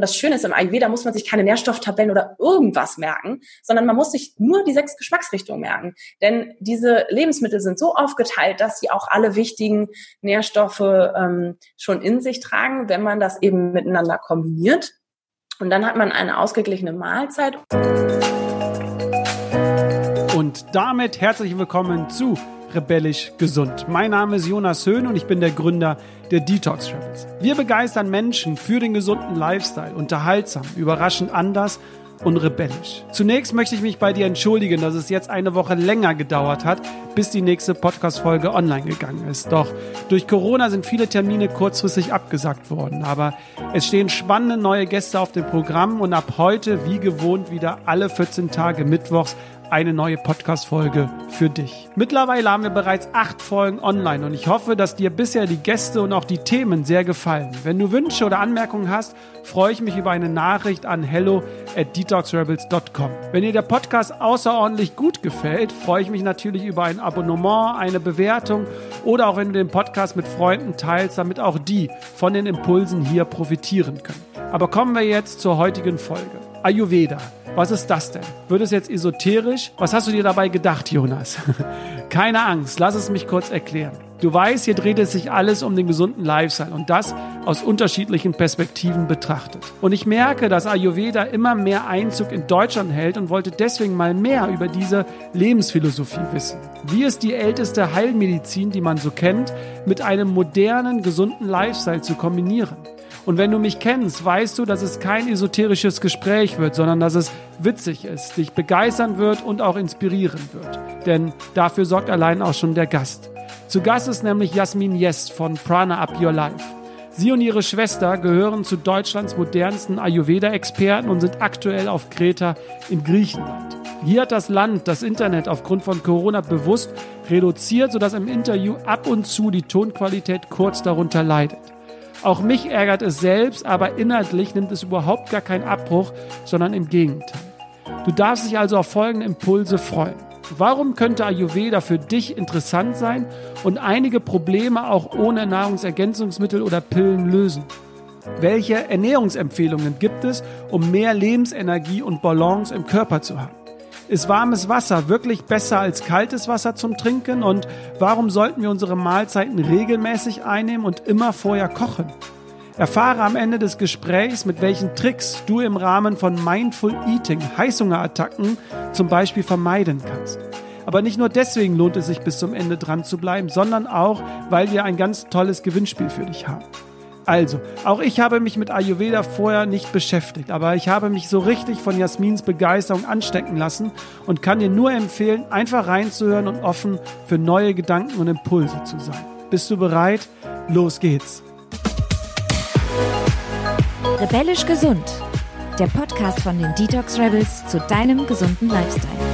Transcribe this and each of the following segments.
Und das Schöne ist, im Ayurveda muss man sich keine Nährstofftabellen oder irgendwas merken, sondern man muss sich nur die sechs Geschmacksrichtungen merken. Denn diese Lebensmittel sind so aufgeteilt, dass sie auch alle wichtigen Nährstoffe ähm, schon in sich tragen, wenn man das eben miteinander kombiniert. Und dann hat man eine ausgeglichene Mahlzeit. Und damit herzlich willkommen zu Rebellisch Gesund. Mein Name ist Jonas Höhn und ich bin der Gründer der Detox Travels. Wir begeistern Menschen für den gesunden Lifestyle, unterhaltsam, überraschend anders und rebellisch. Zunächst möchte ich mich bei dir entschuldigen, dass es jetzt eine Woche länger gedauert hat, bis die nächste Podcast-Folge online gegangen ist. Doch durch Corona sind viele Termine kurzfristig abgesagt worden. Aber es stehen spannende neue Gäste auf dem Programm und ab heute, wie gewohnt, wieder alle 14 Tage mittwochs eine neue Podcast-Folge für dich. Mittlerweile haben wir bereits acht Folgen online und ich hoffe, dass dir bisher die Gäste und auch die Themen sehr gefallen. Wenn du Wünsche oder Anmerkungen hast, freue ich mich über eine Nachricht an hello at detoxrebels.com. Wenn dir der Podcast außerordentlich gut gefällt, freue ich mich natürlich über ein Abonnement, eine Bewertung oder auch wenn du den Podcast mit Freunden teilst, damit auch die von den Impulsen hier profitieren können. Aber kommen wir jetzt zur heutigen Folge. Ayurveda. Was ist das denn? Wird es jetzt esoterisch? Was hast du dir dabei gedacht, Jonas? Keine Angst, lass es mich kurz erklären. Du weißt, hier dreht es sich alles um den gesunden Lifestyle und das aus unterschiedlichen Perspektiven betrachtet. Und ich merke, dass Ayurveda immer mehr Einzug in Deutschland hält und wollte deswegen mal mehr über diese Lebensphilosophie wissen. Wie ist die älteste Heilmedizin, die man so kennt, mit einem modernen, gesunden Lifestyle zu kombinieren? Und wenn du mich kennst, weißt du, dass es kein esoterisches Gespräch wird, sondern dass es witzig ist, dich begeistern wird und auch inspirieren wird. Denn dafür sorgt allein auch schon der Gast. Zu Gast ist nämlich Jasmin Jest von Prana Up Your Life. Sie und ihre Schwester gehören zu Deutschlands modernsten Ayurveda-Experten und sind aktuell auf Kreta in Griechenland. Hier hat das Land das Internet aufgrund von Corona bewusst reduziert, sodass im Interview ab und zu die Tonqualität kurz darunter leidet. Auch mich ärgert es selbst, aber inhaltlich nimmt es überhaupt gar keinen Abbruch, sondern im Gegenteil. Du darfst dich also auf folgende Impulse freuen. Warum könnte Ayurveda für dich interessant sein und einige Probleme auch ohne Nahrungsergänzungsmittel oder Pillen lösen? Welche Ernährungsempfehlungen gibt es, um mehr Lebensenergie und Balance im Körper zu haben? Ist warmes Wasser wirklich besser als kaltes Wasser zum Trinken? Und warum sollten wir unsere Mahlzeiten regelmäßig einnehmen und immer vorher kochen? Erfahre am Ende des Gesprächs, mit welchen Tricks du im Rahmen von Mindful Eating Heißhungerattacken zum Beispiel vermeiden kannst. Aber nicht nur deswegen lohnt es sich bis zum Ende dran zu bleiben, sondern auch, weil wir ein ganz tolles Gewinnspiel für dich haben. Also, auch ich habe mich mit Ayurveda vorher nicht beschäftigt, aber ich habe mich so richtig von Jasmins Begeisterung anstecken lassen und kann dir nur empfehlen, einfach reinzuhören und offen für neue Gedanken und Impulse zu sein. Bist du bereit? Los geht's! Rebellisch gesund. Der Podcast von den Detox Rebels zu deinem gesunden Lifestyle.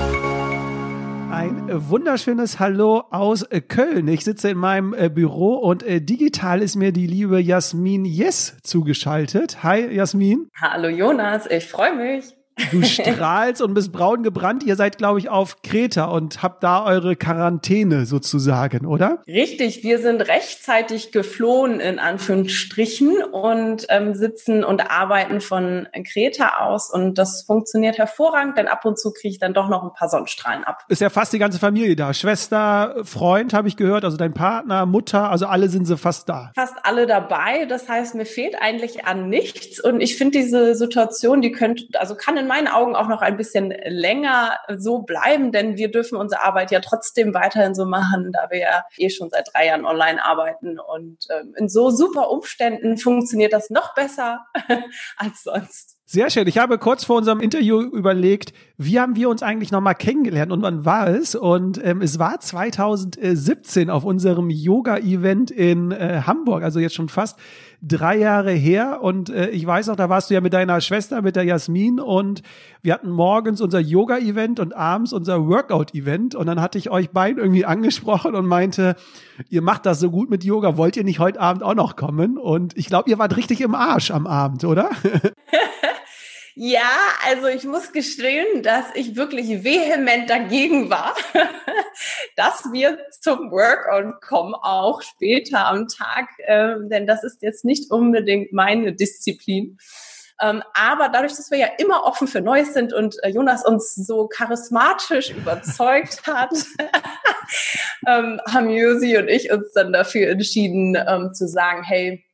Ein wunderschönes Hallo aus äh, Köln. Ich sitze in meinem äh, Büro und äh, digital ist mir die liebe Jasmin Yes zugeschaltet. Hi Jasmin. Hallo Jonas, ich freue mich. Du strahlst und bist braun gebrannt. Ihr seid, glaube ich, auf Kreta und habt da eure Quarantäne sozusagen, oder? Richtig, wir sind rechtzeitig geflohen in Anführungsstrichen und ähm, sitzen und arbeiten von Kreta aus und das funktioniert hervorragend, denn ab und zu kriege ich dann doch noch ein paar Sonnenstrahlen ab. Ist ja fast die ganze Familie da. Schwester, Freund, habe ich gehört, also dein Partner, Mutter, also alle sind sie fast da. Fast alle dabei. Das heißt, mir fehlt eigentlich an nichts und ich finde diese Situation, die könnte, also kann in in meinen Augen auch noch ein bisschen länger so bleiben, denn wir dürfen unsere Arbeit ja trotzdem weiterhin so machen, da wir ja eh schon seit drei Jahren online arbeiten. Und ähm, in so super Umständen funktioniert das noch besser als sonst. Sehr schön. Ich habe kurz vor unserem Interview überlegt, wie haben wir uns eigentlich nochmal kennengelernt und wann war es? Und ähm, es war 2017 auf unserem Yoga-Event in äh, Hamburg, also jetzt schon fast drei Jahre her. Und äh, ich weiß auch, da warst du ja mit deiner Schwester, mit der Jasmin. Und wir hatten morgens unser Yoga-Event und abends unser Workout-Event. Und dann hatte ich euch beiden irgendwie angesprochen und meinte, ihr macht das so gut mit Yoga, wollt ihr nicht heute Abend auch noch kommen? Und ich glaube, ihr wart richtig im Arsch am Abend, oder? Ja, also ich muss gestehen, dass ich wirklich vehement dagegen war, dass wir zum Workout kommen, auch später am Tag, äh, denn das ist jetzt nicht unbedingt meine Disziplin. Ähm, aber dadurch, dass wir ja immer offen für Neues sind und äh, Jonas uns so charismatisch überzeugt hat, ähm, haben Josi und ich uns dann dafür entschieden ähm, zu sagen, hey,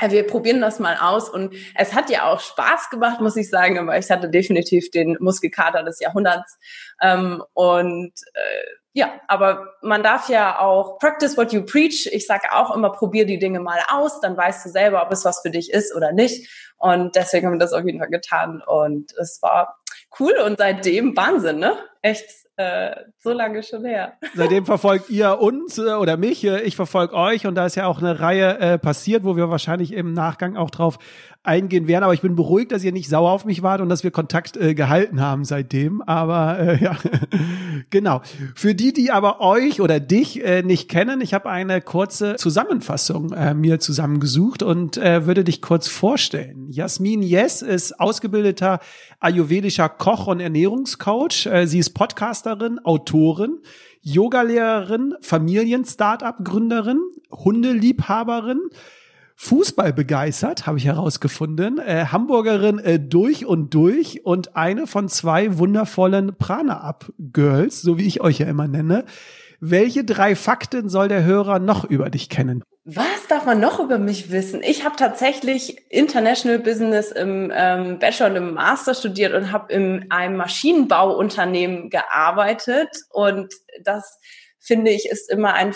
wir probieren das mal aus und es hat ja auch Spaß gemacht, muss ich sagen, aber ich hatte definitiv den Muskelkater des Jahrhunderts ähm, und äh, ja, aber man darf ja auch practice what you preach. Ich sage auch immer, probier die Dinge mal aus, dann weißt du selber, ob es was für dich ist oder nicht. Und deswegen haben wir das auf jeden Fall getan und es war cool und seitdem Wahnsinn, ne? Echt äh, so lange schon her. Seitdem verfolgt ihr uns äh, oder mich, äh, ich verfolge euch und da ist ja auch eine Reihe äh, passiert, wo wir wahrscheinlich im Nachgang auch drauf eingehen werden. Aber ich bin beruhigt, dass ihr nicht sauer auf mich wart und dass wir Kontakt äh, gehalten haben seitdem. Aber äh, ja, genau. Für die, die aber euch oder dich äh, nicht kennen, ich habe eine kurze Zusammenfassung äh, mir zusammengesucht und äh, würde dich kurz vorstellen. Jasmin Yes ist ausgebildeter ayurvedischer Koch und Ernährungscoach. Äh, sie ist Podcasterin, Autorin. Yogalehrerin, Familien-Startup-Gründerin, Hundeliebhaberin, Fußball begeistert, habe ich herausgefunden. Äh, Hamburgerin äh, durch und durch und eine von zwei wundervollen Prana-Up-Girls, so wie ich euch ja immer nenne. Welche drei Fakten soll der Hörer noch über dich kennen? Was darf man noch über mich wissen? Ich habe tatsächlich International Business im ähm, Bachelor und im Master studiert und habe in einem Maschinenbauunternehmen gearbeitet. Und das finde ich ist immer ein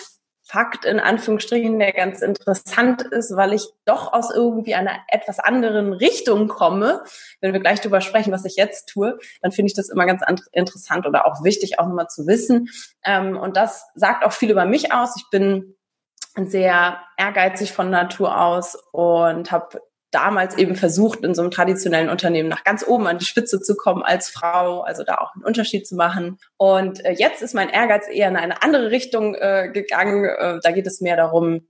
Fakt in Anführungsstrichen, der ganz interessant ist, weil ich doch aus irgendwie einer etwas anderen Richtung komme. Wenn wir gleich darüber sprechen, was ich jetzt tue, dann finde ich das immer ganz interessant oder auch wichtig, auch nochmal zu wissen. Ähm, und das sagt auch viel über mich aus. Ich bin sehr ehrgeizig von Natur aus und habe damals eben versucht, in so einem traditionellen Unternehmen nach ganz oben an die Spitze zu kommen als Frau, also da auch einen Unterschied zu machen. Und äh, jetzt ist mein Ehrgeiz eher in eine andere Richtung äh, gegangen. Äh, da geht es mehr darum,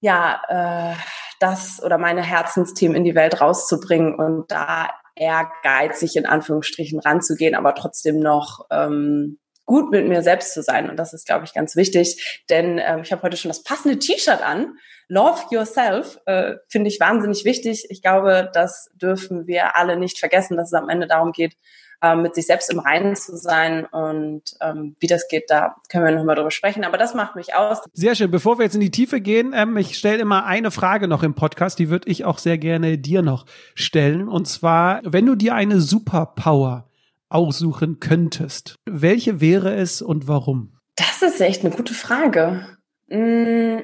ja, äh, das oder meine Herzensthemen in die Welt rauszubringen und da ehrgeizig in Anführungsstrichen ranzugehen, aber trotzdem noch ähm, gut mit mir selbst zu sein. Und das ist, glaube ich, ganz wichtig, denn ähm, ich habe heute schon das passende T-Shirt an Love Yourself äh, finde ich wahnsinnig wichtig. Ich glaube, das dürfen wir alle nicht vergessen, dass es am Ende darum geht, äh, mit sich selbst im Reinen zu sein. Und ähm, wie das geht, da können wir nochmal drüber sprechen. Aber das macht mich aus. Sehr schön. Bevor wir jetzt in die Tiefe gehen, ähm, ich stelle immer eine Frage noch im Podcast, die würde ich auch sehr gerne dir noch stellen. Und zwar, wenn du dir eine Superpower aussuchen könntest, welche wäre es und warum? Das ist echt eine gute Frage. Hm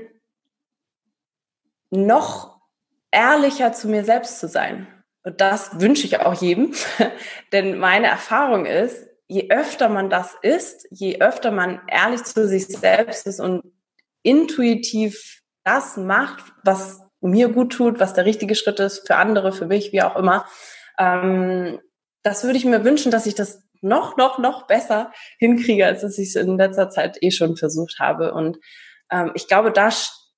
noch ehrlicher zu mir selbst zu sein. Und das wünsche ich auch jedem, denn meine Erfahrung ist, je öfter man das ist, je öfter man ehrlich zu sich selbst ist und intuitiv das macht, was mir gut tut, was der richtige Schritt ist für andere, für mich, wie auch immer, ähm, das würde ich mir wünschen, dass ich das noch, noch, noch besser hinkriege, als dass ich es in letzter Zeit eh schon versucht habe. Und ähm, ich glaube, da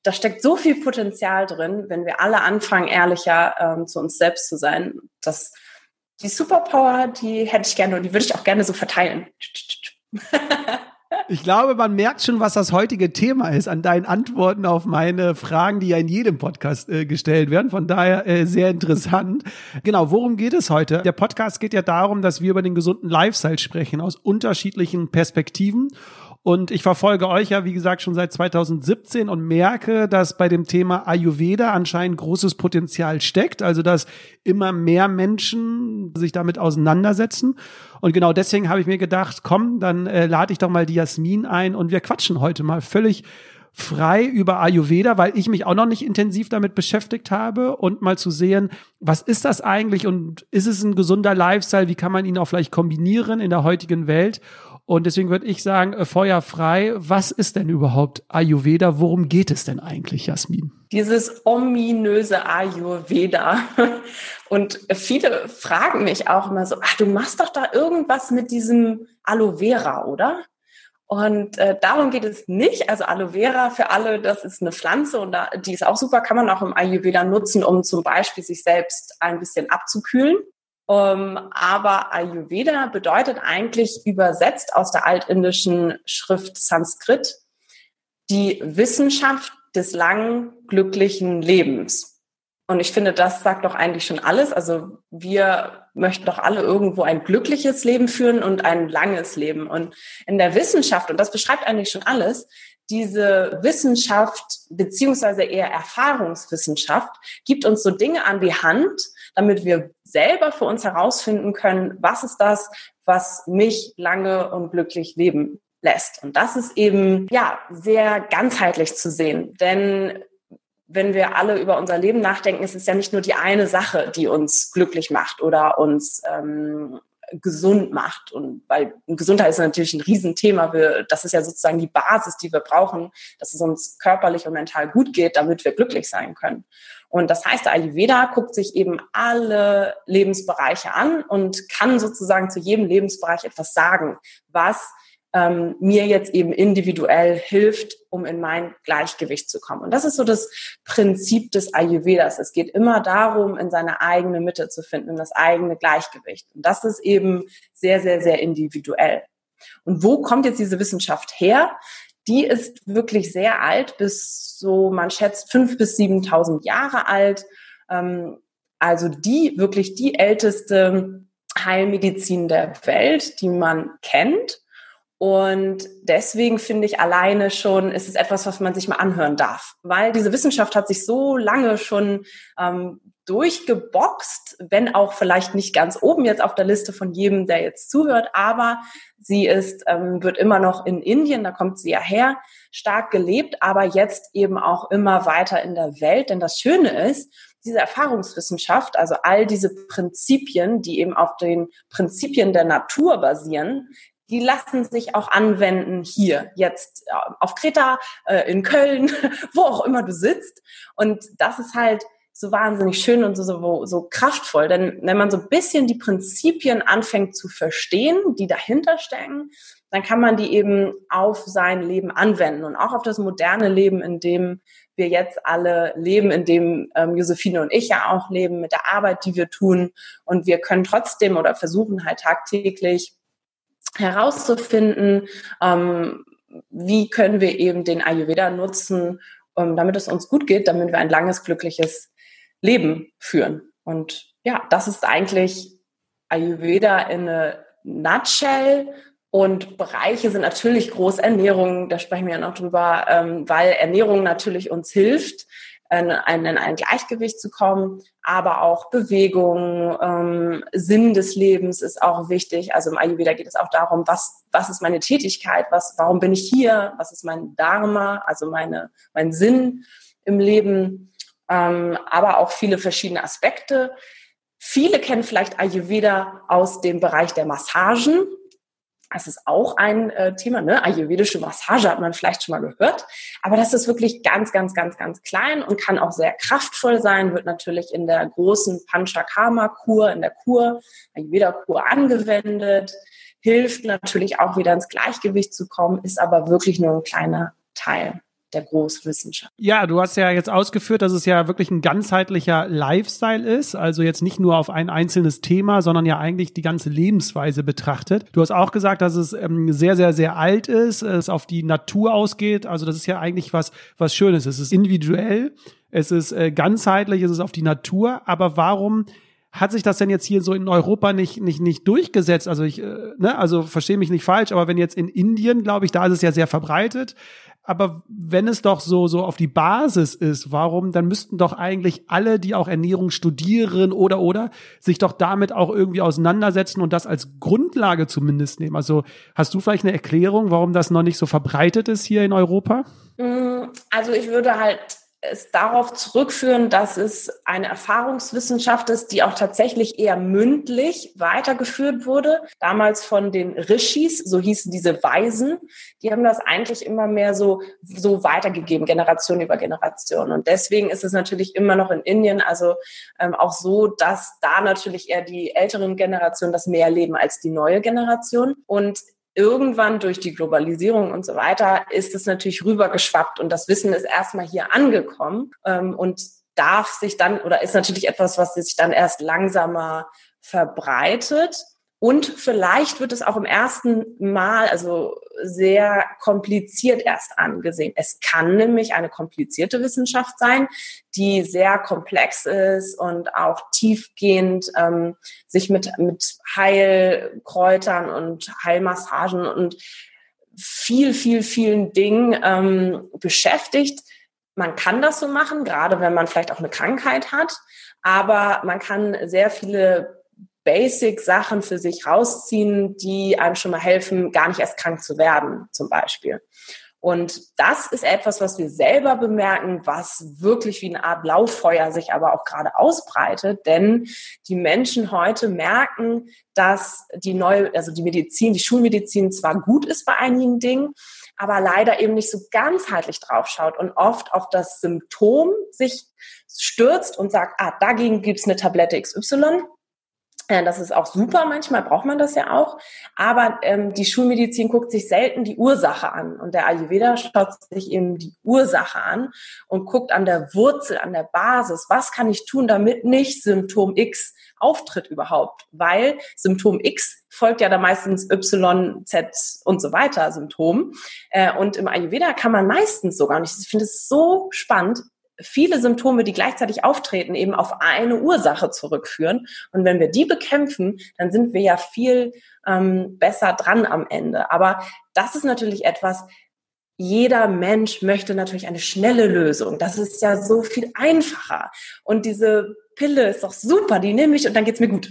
da steckt so viel Potenzial drin, wenn wir alle anfangen, ehrlicher ähm, zu uns selbst zu sein. Das, die Superpower, die hätte ich gerne und die würde ich auch gerne so verteilen. Ich glaube, man merkt schon, was das heutige Thema ist an deinen Antworten auf meine Fragen, die ja in jedem Podcast äh, gestellt werden. Von daher äh, sehr interessant. Genau, worum geht es heute? Der Podcast geht ja darum, dass wir über den gesunden Lifestyle sprechen aus unterschiedlichen Perspektiven. Und ich verfolge euch ja, wie gesagt, schon seit 2017 und merke, dass bei dem Thema Ayurveda anscheinend großes Potenzial steckt. Also, dass immer mehr Menschen sich damit auseinandersetzen. Und genau deswegen habe ich mir gedacht, komm, dann äh, lade ich doch mal die Jasmin ein und wir quatschen heute mal völlig frei über Ayurveda, weil ich mich auch noch nicht intensiv damit beschäftigt habe und mal zu sehen, was ist das eigentlich und ist es ein gesunder Lifestyle? Wie kann man ihn auch vielleicht kombinieren in der heutigen Welt? Und deswegen würde ich sagen, äh, Feuer frei. Was ist denn überhaupt Ayurveda? Worum geht es denn eigentlich, Jasmin? Dieses ominöse Ayurveda. Und viele fragen mich auch immer so, ach, du machst doch da irgendwas mit diesem Aloe Vera, oder? Und äh, darum geht es nicht. Also Aloe Vera für alle, das ist eine Pflanze und da, die ist auch super, kann man auch im Ayurveda nutzen, um zum Beispiel sich selbst ein bisschen abzukühlen. Um, ähm, aber Ayurveda bedeutet eigentlich übersetzt aus der altindischen Schrift Sanskrit die Wissenschaft des langen, glücklichen Lebens. Und ich finde, das sagt doch eigentlich schon alles. Also wir möchten doch alle irgendwo ein glückliches Leben führen und ein langes Leben. Und in der Wissenschaft, und das beschreibt eigentlich schon alles, diese Wissenschaft beziehungsweise eher Erfahrungswissenschaft gibt uns so Dinge an die Hand, damit wir selber für uns herausfinden können, was ist das, was mich lange und glücklich leben lässt. Und das ist eben, ja, sehr ganzheitlich zu sehen. Denn wenn wir alle über unser Leben nachdenken, ist es ja nicht nur die eine Sache, die uns glücklich macht oder uns ähm, gesund macht. Und weil Gesundheit ist natürlich ein Riesenthema. Wir, das ist ja sozusagen die Basis, die wir brauchen, dass es uns körperlich und mental gut geht, damit wir glücklich sein können. Und das heißt, der Ayurveda guckt sich eben alle Lebensbereiche an und kann sozusagen zu jedem Lebensbereich etwas sagen, was ähm, mir jetzt eben individuell hilft, um in mein Gleichgewicht zu kommen. Und das ist so das Prinzip des Ayurvedas. Es geht immer darum, in seine eigene Mitte zu finden, in das eigene Gleichgewicht. Und das ist eben sehr, sehr, sehr individuell. Und wo kommt jetzt diese Wissenschaft her? Die ist wirklich sehr alt, bis so, man schätzt, fünf bis siebentausend Jahre alt. Ähm, also die, wirklich die älteste Heilmedizin der Welt, die man kennt. Und deswegen finde ich alleine schon, ist es etwas, was man sich mal anhören darf. Weil diese Wissenschaft hat sich so lange schon ähm, durchgeboxt, wenn auch vielleicht nicht ganz oben jetzt auf der Liste von jedem, der jetzt zuhört, aber sie ist, ähm, wird immer noch in Indien, da kommt sie ja her, stark gelebt, aber jetzt eben auch immer weiter in der Welt. Denn das Schöne ist, diese Erfahrungswissenschaft, also all diese Prinzipien, die eben auf den Prinzipien der Natur basieren, die lassen sich auch anwenden hier, jetzt äh, auf Kreta, äh, in Köln, wo auch immer du sitzt. Und das ist halt so wahnsinnig schön und so, so, so kraftvoll. Denn wenn man so ein bisschen die Prinzipien anfängt zu verstehen, die dahinter stecken, dann kann man die eben auf sein Leben anwenden und auch auf das moderne Leben, in dem wir jetzt alle leben, in dem ähm, Josephine und ich ja auch leben, mit der Arbeit, die wir tun. Und wir können trotzdem oder versuchen halt tagtäglich herauszufinden, ähm, wie können wir eben den Ayurveda nutzen, ähm, damit es uns gut geht, damit wir ein langes, glückliches Leben führen. Und ja, das ist eigentlich Ayurveda in a nutshell. Und Bereiche sind natürlich Großernährung, da sprechen wir ja noch drüber, ähm, weil Ernährung natürlich uns hilft, in ein, in ein Gleichgewicht zu kommen, aber auch Bewegung, ähm, Sinn des Lebens ist auch wichtig. Also im Ayurveda geht es auch darum, was, was ist meine Tätigkeit, was, warum bin ich hier, was ist mein Dharma, also meine, mein Sinn im Leben, ähm, aber auch viele verschiedene Aspekte. Viele kennen vielleicht Ayurveda aus dem Bereich der Massagen. Das ist auch ein äh, Thema, ne? Ayurvedische Massage hat man vielleicht schon mal gehört. Aber das ist wirklich ganz, ganz, ganz, ganz klein und kann auch sehr kraftvoll sein, wird natürlich in der großen Panchakarma-Kur, in der Kur, Ayurveda-Kur angewendet, hilft natürlich auch wieder ins Gleichgewicht zu kommen, ist aber wirklich nur ein kleiner Teil der Großwissenschaft. Ja, du hast ja jetzt ausgeführt, dass es ja wirklich ein ganzheitlicher Lifestyle ist, also jetzt nicht nur auf ein einzelnes Thema, sondern ja eigentlich die ganze Lebensweise betrachtet. Du hast auch gesagt, dass es ähm, sehr, sehr, sehr alt ist, es auf die Natur ausgeht. Also das ist ja eigentlich was, was Schönes. Es ist individuell, es ist äh, ganzheitlich, es ist auf die Natur. Aber warum hat sich das denn jetzt hier so in Europa nicht nicht nicht durchgesetzt? Also ich, äh, ne, also verstehe mich nicht falsch, aber wenn jetzt in Indien, glaube ich, da ist es ja sehr verbreitet aber wenn es doch so, so auf die Basis ist, warum, dann müssten doch eigentlich alle, die auch Ernährung studieren oder, oder, sich doch damit auch irgendwie auseinandersetzen und das als Grundlage zumindest nehmen. Also hast du vielleicht eine Erklärung, warum das noch nicht so verbreitet ist hier in Europa? Mm, also ich würde halt es darauf zurückführen, dass es eine Erfahrungswissenschaft ist, die auch tatsächlich eher mündlich weitergeführt wurde. Damals von den Rishis, so hießen diese Weisen, die haben das eigentlich immer mehr so, so weitergegeben, Generation über Generation. Und deswegen ist es natürlich immer noch in Indien, also ähm, auch so, dass da natürlich eher die älteren Generationen das mehr leben als die neue Generation. Und irgendwann durch die Globalisierung und so weiter ist es natürlich rübergeschwappt und das Wissen ist erstmal hier angekommen ähm, und darf sich dann oder ist natürlich etwas, was sich dann erst langsamer verbreitet. Und vielleicht wird es auch im ersten Mal, also sehr kompliziert erst angesehen. Es kann nämlich eine komplizierte Wissenschaft sein, die sehr komplex ist und auch tiefgehend ähm, sich mit, mit Heilkräutern und Heilmassagen und viel, viel, vielen Dingen ähm, beschäftigt. Man kann das so machen, gerade wenn man vielleicht auch eine Krankheit hat, aber man kann sehr viele Basic-Sachen für sich rausziehen, die einem schon mal helfen, gar nicht erst krank zu werden, zum Beispiel. Und das ist etwas, was wir selber bemerken, was wirklich wie eine Art Lauffeuer sich aber auch gerade ausbreitet. Denn die Menschen heute merken, dass die neue, also die Medizin, die Schulmedizin zwar gut ist bei einigen Dingen, aber leider eben nicht so ganzheitlich draufschaut und oft auf das Symptom sich stürzt und sagt, ah, dagegen gibt's eine Tablette XY das ist auch super, manchmal braucht man das ja auch. Aber ähm, die Schulmedizin guckt sich selten die Ursache an. Und der Ayurveda schaut sich eben die Ursache an und guckt an der Wurzel, an der Basis. Was kann ich tun, damit nicht Symptom X auftritt überhaupt? Weil Symptom X folgt ja da meistens Y, Z und so weiter Symptom. Äh, und im Ayurveda kann man meistens sogar, und ich finde es so spannend, viele Symptome, die gleichzeitig auftreten, eben auf eine Ursache zurückführen. Und wenn wir die bekämpfen, dann sind wir ja viel ähm, besser dran am Ende. Aber das ist natürlich etwas, jeder Mensch möchte natürlich eine schnelle Lösung. Das ist ja so viel einfacher. Und diese Pille ist doch super, die nehme ich und dann geht's mir gut.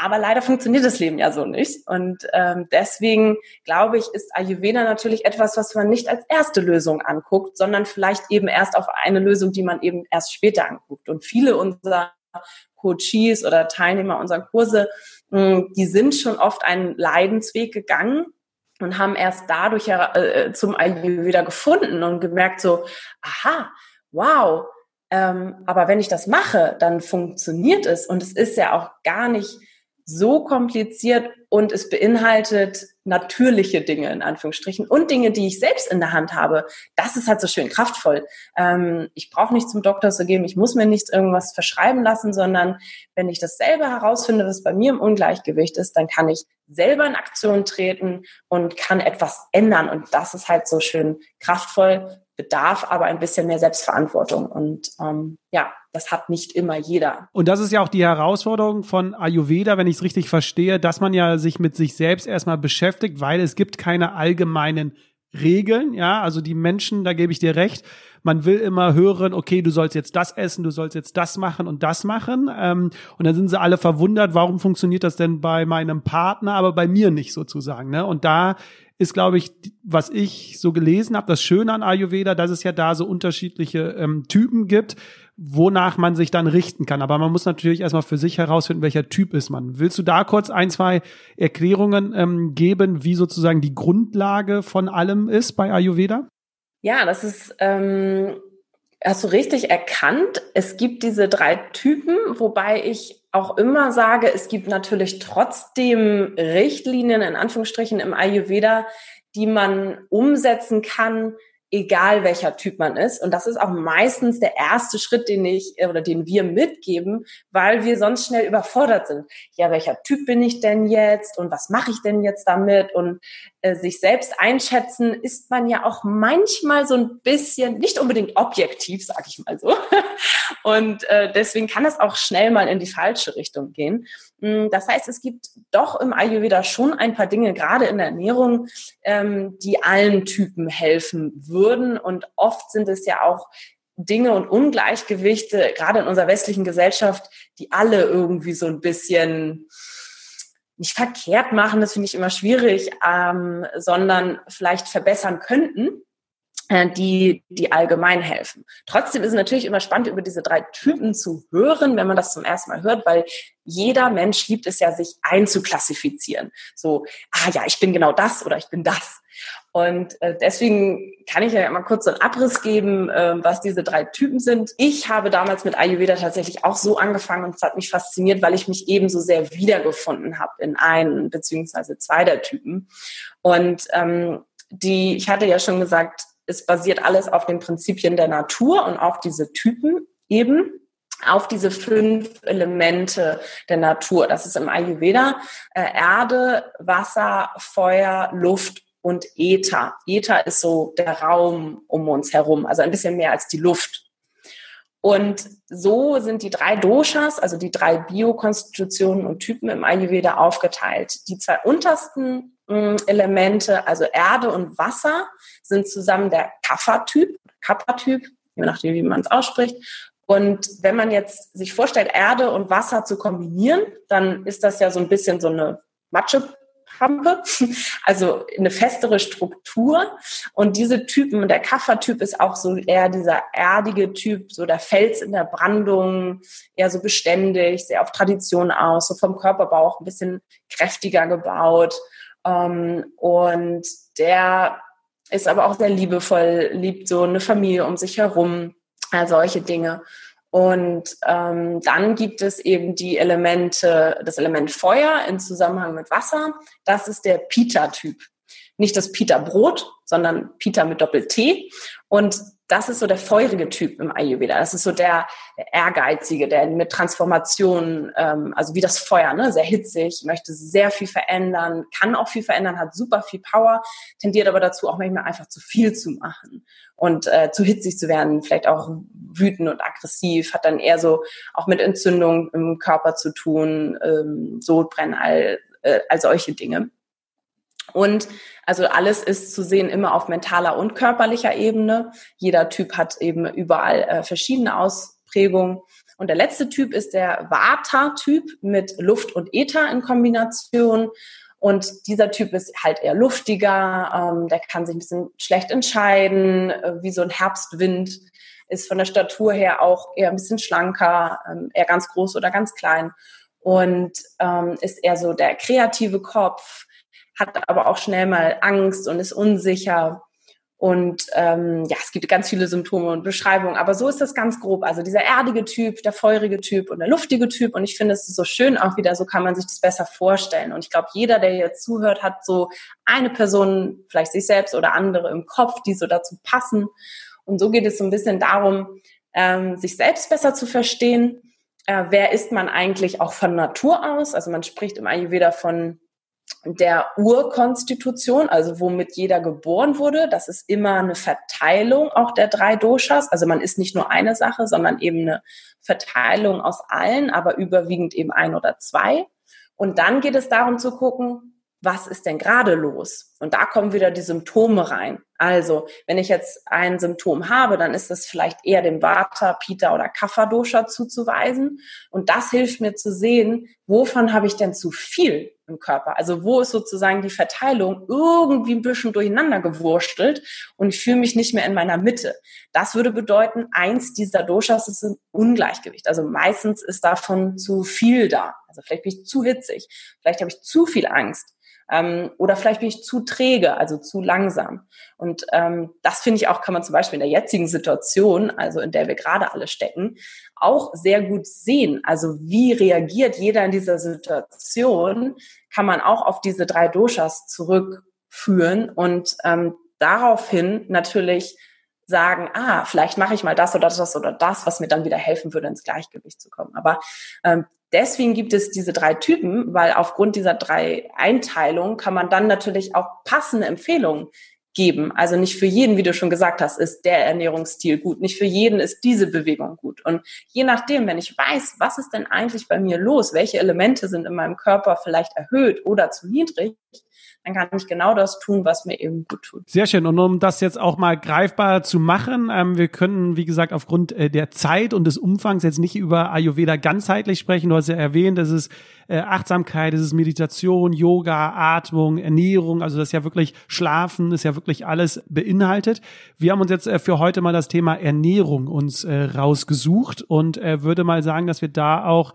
Aber leider funktioniert das Leben ja so nicht. Und ähm, deswegen glaube ich, ist Ayurveda natürlich etwas, was man nicht als erste Lösung anguckt, sondern vielleicht eben erst auf eine Lösung, die man eben erst später anguckt. Und viele unserer Coaches oder Teilnehmer unserer Kurse, mh, hm, die sind schon oft einen Leidensweg gegangen und haben erst dadurch äh, zum Ayurveda gefunden und gemerkt so, aha, wow, ähm, aber wenn ich das mache, dann funktioniert es und es ist ja auch gar nicht so kompliziert und es beinhaltet natürliche Dinge in Anführungsstrichen und Dinge, die ich selbst in der Hand habe. Das ist halt so schön kraftvoll. Ähm, ich brauche nicht zum Doktor zu gehen, ich muss mir nicht irgendwas verschreiben lassen, sondern wenn ich das selber herausfinde, was bei mir im Ungleichgewicht ist, dann kann ich selber in Aktion treten und kann etwas ändern. Und das ist halt so schön kraftvoll bedarf aber ein bisschen mehr Selbstverantwortung. Und ähm, ja, das hat nicht immer jeder. Und das ist ja auch die Herausforderung von Ayurveda, wenn ich es richtig verstehe, dass man ja sich mit sich selbst erstmal beschäftigt, weil es gibt keine allgemeinen Regeln, ja, also die Menschen, da gebe ich dir recht, man will immer hören, okay, du sollst jetzt das essen, du sollst jetzt das machen und das machen. Ähm, und dann sind sie alle verwundert, warum funktioniert das denn bei meinem Partner, aber bei mir nicht sozusagen. Ne? Und da ist, glaube ich, was ich so gelesen habe, das Schöne an Ayurveda, dass es ja da so unterschiedliche ähm, Typen gibt, wonach man sich dann richten kann. Aber man muss natürlich erstmal für sich herausfinden, welcher Typ ist man. Willst du da kurz ein, zwei Erklärungen ähm, geben, wie sozusagen die Grundlage von allem ist bei Ayurveda? Ja, das ist, ähm, hast du richtig erkannt. Es gibt diese drei Typen, wobei ich auch immer sage, es gibt natürlich trotzdem Richtlinien in Anführungsstrichen im Ayurveda, die man umsetzen kann, egal welcher Typ man ist. Und das ist auch meistens der erste Schritt, den ich oder den wir mitgeben, weil wir sonst schnell überfordert sind. Ja, welcher Typ bin ich denn jetzt und was mache ich denn jetzt damit? Und äh, sich selbst einschätzen ist man ja auch manchmal so ein bisschen, nicht unbedingt objektiv, sage ich mal so. Und äh, deswegen kann es auch schnell mal in die falsche Richtung gehen. Mm, das heißt, es gibt doch im Ayurveda schon ein paar Dinge, gerade in der Ernährung, ähm, die allen Typen helfen würden. Und oft sind es ja auch Dinge und Ungleichgewichte, gerade in unserer westlichen Gesellschaft, die alle irgendwie so ein bisschen nicht verkehrt machen, das finde ich immer schwierig, ähm, sondern vielleicht verbessern könnten. Äh, die, die allgemein helfen. Trotzdem ist es natürlich immer spannend, über diese drei Typen zu hören, wenn man das zum ersten Mal hört, weil jeder Mensch liebt es ja, sich einzuklassifizieren. So, ah ja, ich bin genau das oder ich bin das. Und äh, deswegen kann ich ja mal kurz so einen Abriss geben, äh, was diese drei Typen sind. Ich habe damals mit Ayurveda tatsächlich auch so angefangen und es hat mich fasziniert, weil ich mich eben so sehr wiedergefunden habe in einen beziehungsweise zwei der Typen. Und ähm, die, ich hatte ja schon gesagt, es basiert alles auf den Prinzipien der Natur und auch diese Typen eben. auf diese fünf Elemente der Natur. Das ist im Ayurveda äh, Erde, Wasser, Feuer, Luft und Äther. Äther ist so der Raum um uns herum, also ein bisschen mehr als die Luft. Und so sind die drei Doshas, also die drei Biokonstitutionen und Typen im Ayurveda aufgeteilt. Die zwei untersten mh, hm, Elemente, also Erde und Wasser, sind zusammen der Kapha-Typ, Kapha-Typ, je nachdem, wie man es ausspricht. Und wenn man jetzt sich vorstellt, Erde und Wasser zu kombinieren, dann ist das ja so ein bisschen so eine Matsche Hampe, also eine festere Struktur. Und diese Typen, der Kaffertyp ist auch so eher dieser erdige Typ, so der Fels in der Brandung, eher so beständig, sehr auf Tradition aus, so vom Körperbau auch ein bisschen kräftiger gebaut. Ähm, und der ist aber auch sehr liebevoll, liebt so eine Familie um sich herum, solche Dinge. Und ähm, dann gibt es eben die Elemente, das Element Feuer in Zusammenhang mit Wasser. Das ist der Pita-Typ. Nicht das Pita-Brot, sondern Pita mit Doppel-T. Und das ist so der feurige Typ im Ayurveda. Das ist so der, ehrgeizige, der mit Transformation, ähm, also wie das Feuer, ne, sehr hitzig, möchte sehr viel verändern, kann auch viel verändern, hat super viel Power, tendiert aber dazu auch manchmal einfach zu viel zu machen und äh, zu hitzig zu werden, vielleicht auch wütend und aggressiv, hat dann eher so auch mit Entzündung im Körper zu tun, ähm, Sodbrennen, all, äh, all solche Dinge. Und also alles ist zu sehen immer auf mentaler und körperlicher Ebene. Jeder Typ hat eben überall äh, verschiedene Ausprägungen. Und der letzte Typ ist der Vata-Typ mit Luft und Äther in Kombination. Und dieser Typ ist halt eher luftiger, ähm, der kann sich ein bisschen schlecht entscheiden, äh, wie so ein Herbstwind, ist von der Statur her auch eher ein bisschen schlanker, ähm, eher ganz groß oder ganz klein und ähm, ist eher so der kreative Kopf, hat aber auch schnell mal Angst und ist unsicher. Und ähm, ja, es gibt ganz viele Symptome und Beschreibungen, aber so ist das ganz grob. Also dieser erdige Typ, der feurige Typ und der luftige Typ. Und ich finde es so schön auch wieder, so kann man sich das besser vorstellen. Und ich glaube, jeder, der jetzt zuhört, hat so eine Person, vielleicht sich selbst oder andere im Kopf, die so dazu passen. Und so geht es so ein bisschen darum, ähm, sich selbst besser zu verstehen. Äh, wer ist man eigentlich auch von Natur aus? Also man spricht im Ayurveda von der Urkonstitution, also womit jeder geboren wurde. Das ist immer eine Verteilung auch der drei Doshas. Also man ist nicht nur eine Sache, sondern eben eine Verteilung aus allen, aber überwiegend eben ein oder zwei. Und dann geht es darum zu gucken, was ist denn gerade los? Und da kommen wieder die Symptome rein. Also, wenn ich jetzt ein Symptom habe, dann ist es vielleicht eher dem Vata, Pita oder Kapha-Dosha zuzuweisen. Und das hilft mir zu sehen, wovon habe ich denn zu viel im Körper? Also, wo ist sozusagen die Verteilung irgendwie ein bisschen durcheinander gewurstelt und ich fühle mich nicht mehr in meiner Mitte. Das würde bedeuten, eins dieser Doshas ist ein Ungleichgewicht. Also, meistens ist davon zu viel da. Also, vielleicht bin ich zu hitzig. Vielleicht habe ich zu viel Angst ähm, oder vielleicht bin ich zu träge, also zu langsam. Und ähm, das finde ich auch, kann man zum Beispiel in der jetzigen Situation, also in der wir gerade alle stecken, auch sehr gut sehen. Also wie reagiert jeder in dieser Situation, kann man auch auf diese drei Doshas zurückführen und ähm, daraufhin natürlich sagen, ah, vielleicht mache ich mal das oder das oder das, was mir dann wieder helfen würde, ins Gleichgewicht zu kommen. Aber ähm, deswegen gibt es diese drei Typen, weil aufgrund dieser drei Einteilungen kann man dann natürlich auch passende Empfehlungen geben. Also nicht für jeden, wie du schon gesagt hast, ist der Ernährungsstil gut. Nicht für jeden ist diese Bewegung gut. Und je nachdem, wenn ich weiß, was ist denn eigentlich bei mir los, welche Elemente sind in meinem Körper vielleicht erhöht oder zu niedrig, dann kann ich genau das tun, was mir eben gut tut. Sehr schön. Und um das jetzt auch mal greifbar zu machen, ähm, wir können, wie gesagt, aufgrund äh, der Zeit und des Umfangs jetzt nicht über Ayurveda ganzheitlich sprechen. Du hast ja erwähnt, es ist äh, Achtsamkeit, es ist Meditation, Yoga, Atmung, Ernährung, also das ist ja wirklich Schlafen, ist ja wirklich alles beinhaltet. Wir haben uns jetzt äh, für heute mal das Thema Ernährung uns äh, rausgesucht und äh, würde mal sagen, dass wir da auch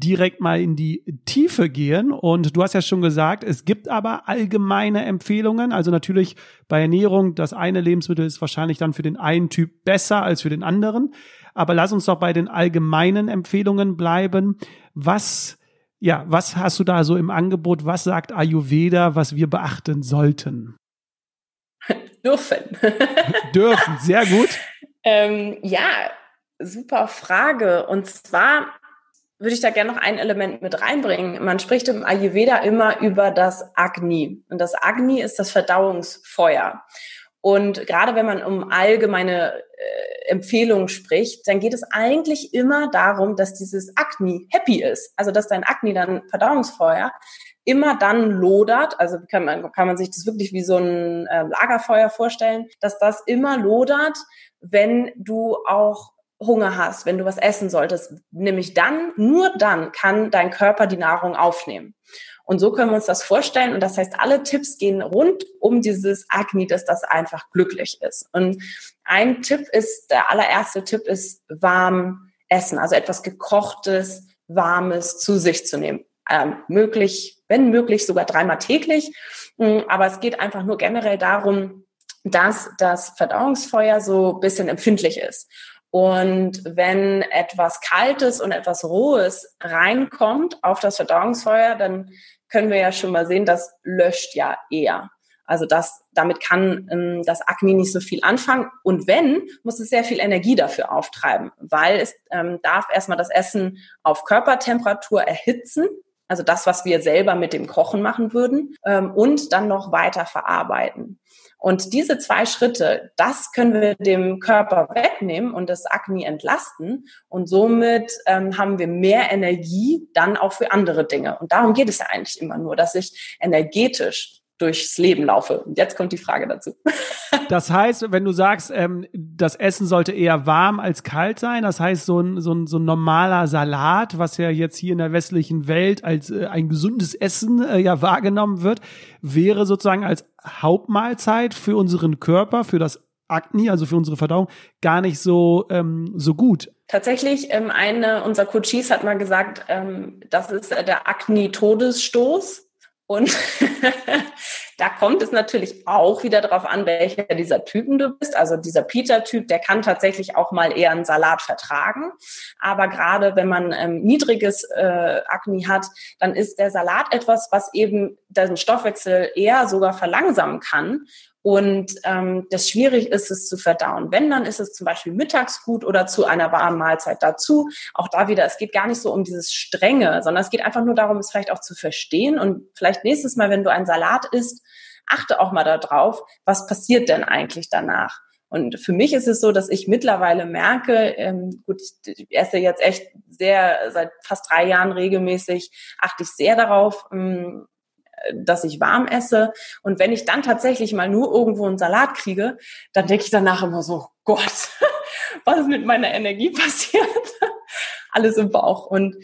direkt mal in die Tiefe gehen. Und du hast ja schon gesagt, es gibt aber allgemeine Empfehlungen. Also natürlich bei Ernährung, das eine Lebensmittel ist wahrscheinlich dann für den einen Typ besser als für den anderen. Aber lass uns doch bei den allgemeinen Empfehlungen bleiben. Was, ja, was hast du da so im Angebot? Was sagt Ayurveda, was wir beachten sollten? Dürfen. Dürfen, sehr gut. Ähm, ja, super Frage. Und zwar würde ich da gerne noch ein Element mit reinbringen. Man spricht im Ayurveda immer über das Agni. Und das Agni ist das Verdauungsfeuer. Und gerade wenn man um allgemeine äh, Empfehlungen spricht, dann geht es eigentlich immer darum, dass dieses Agni happy ist. Also dass dein Agni, dann Verdauungsfeuer, immer dann lodert, also kann man, kann man sich das wirklich wie so ein äh, Lagerfeuer vorstellen, dass das immer lodert, wenn du auch Hunger hast, wenn du was essen solltest, nämlich dann, nur dann kann dein Körper die Nahrung aufnehmen. Und so können wir uns das vorstellen. Und das heißt, alle Tipps gehen rund um dieses Agni, dass das einfach glücklich ist. Und ein Tipp ist, der allererste Tipp ist warm essen, also etwas gekochtes, warmes zu sich zu nehmen. Ähm, möglich, wenn möglich, sogar dreimal täglich. Hm, aber es geht einfach nur generell darum, dass das Verdauungsfeuer so bisschen empfindlich ist. Und wenn etwas Kaltes und etwas Rohes reinkommt auf das Verdauungsfeuer, dann können wir ja schon mal sehen, das löscht ja eher. Also das, damit kann ähm, das Akne nicht so viel anfangen. Und wenn, muss es sehr viel Energie dafür auftreiben, weil es ähm, darf erstmal das Essen auf Körpertemperatur erhitzen, also das, was wir selber mit dem Kochen machen würden, ähm, und dann noch weiter verarbeiten. Und diese zwei Schritte, das können wir dem Körper wegnehmen und das Akne entlasten. Und somit ähm, haben wir mehr Energie dann auch für andere Dinge. Und darum geht es ja eigentlich immer nur, dass ich energetisch durchs Leben laufe. Und jetzt kommt die Frage dazu. Das heißt, wenn du sagst, ähm, das Essen sollte eher warm als kalt sein, das heißt, so ein, so, ein, so ein normaler Salat, was ja jetzt hier in der westlichen Welt als äh, ein gesundes Essen äh, ja wahrgenommen wird, wäre sozusagen als Hauptmahlzeit für unseren Körper, für das Akne, also für unsere Verdauung, gar nicht so, ähm, so gut. Tatsächlich, ähm, eine unserer Coaches hat mal gesagt, ähm, das ist äh, der Akne-Todesstoß. Und da kommt es natürlich auch wieder darauf an, welcher dieser Typen du bist. Also dieser Peter-Typ, der kann tatsächlich auch mal eher einen Salat vertragen. Aber gerade wenn man ähm, niedriges äh, Akne hat, dann ist der Salat etwas, was eben den Stoffwechsel eher sogar verlangsamen kann und ähm, das schwierig ist es zu verdauen. Wenn, dann ist es zum Beispiel mittags gut oder zu einer warmen Mahlzeit dazu. Auch da wieder, es geht gar nicht so um dieses Strenge, sondern es geht einfach nur darum, es vielleicht auch zu verstehen. Und vielleicht nächstes Mal, wenn du einen Salat isst, achte auch mal darauf, was passiert denn eigentlich danach. Und für mich ist es so, dass ich mittlerweile merke, ähm, gut, ich esse jetzt echt sehr, seit fast drei Jahren regelmäßig, achte ich sehr darauf, ähm, dass ich warm esse. Und wenn ich dann tatsächlich mal nur irgendwo einen Salat kriege, dann denke ich danach immer so, Gott, was ist mit meiner Energie passiert? Alles im Bauch. Und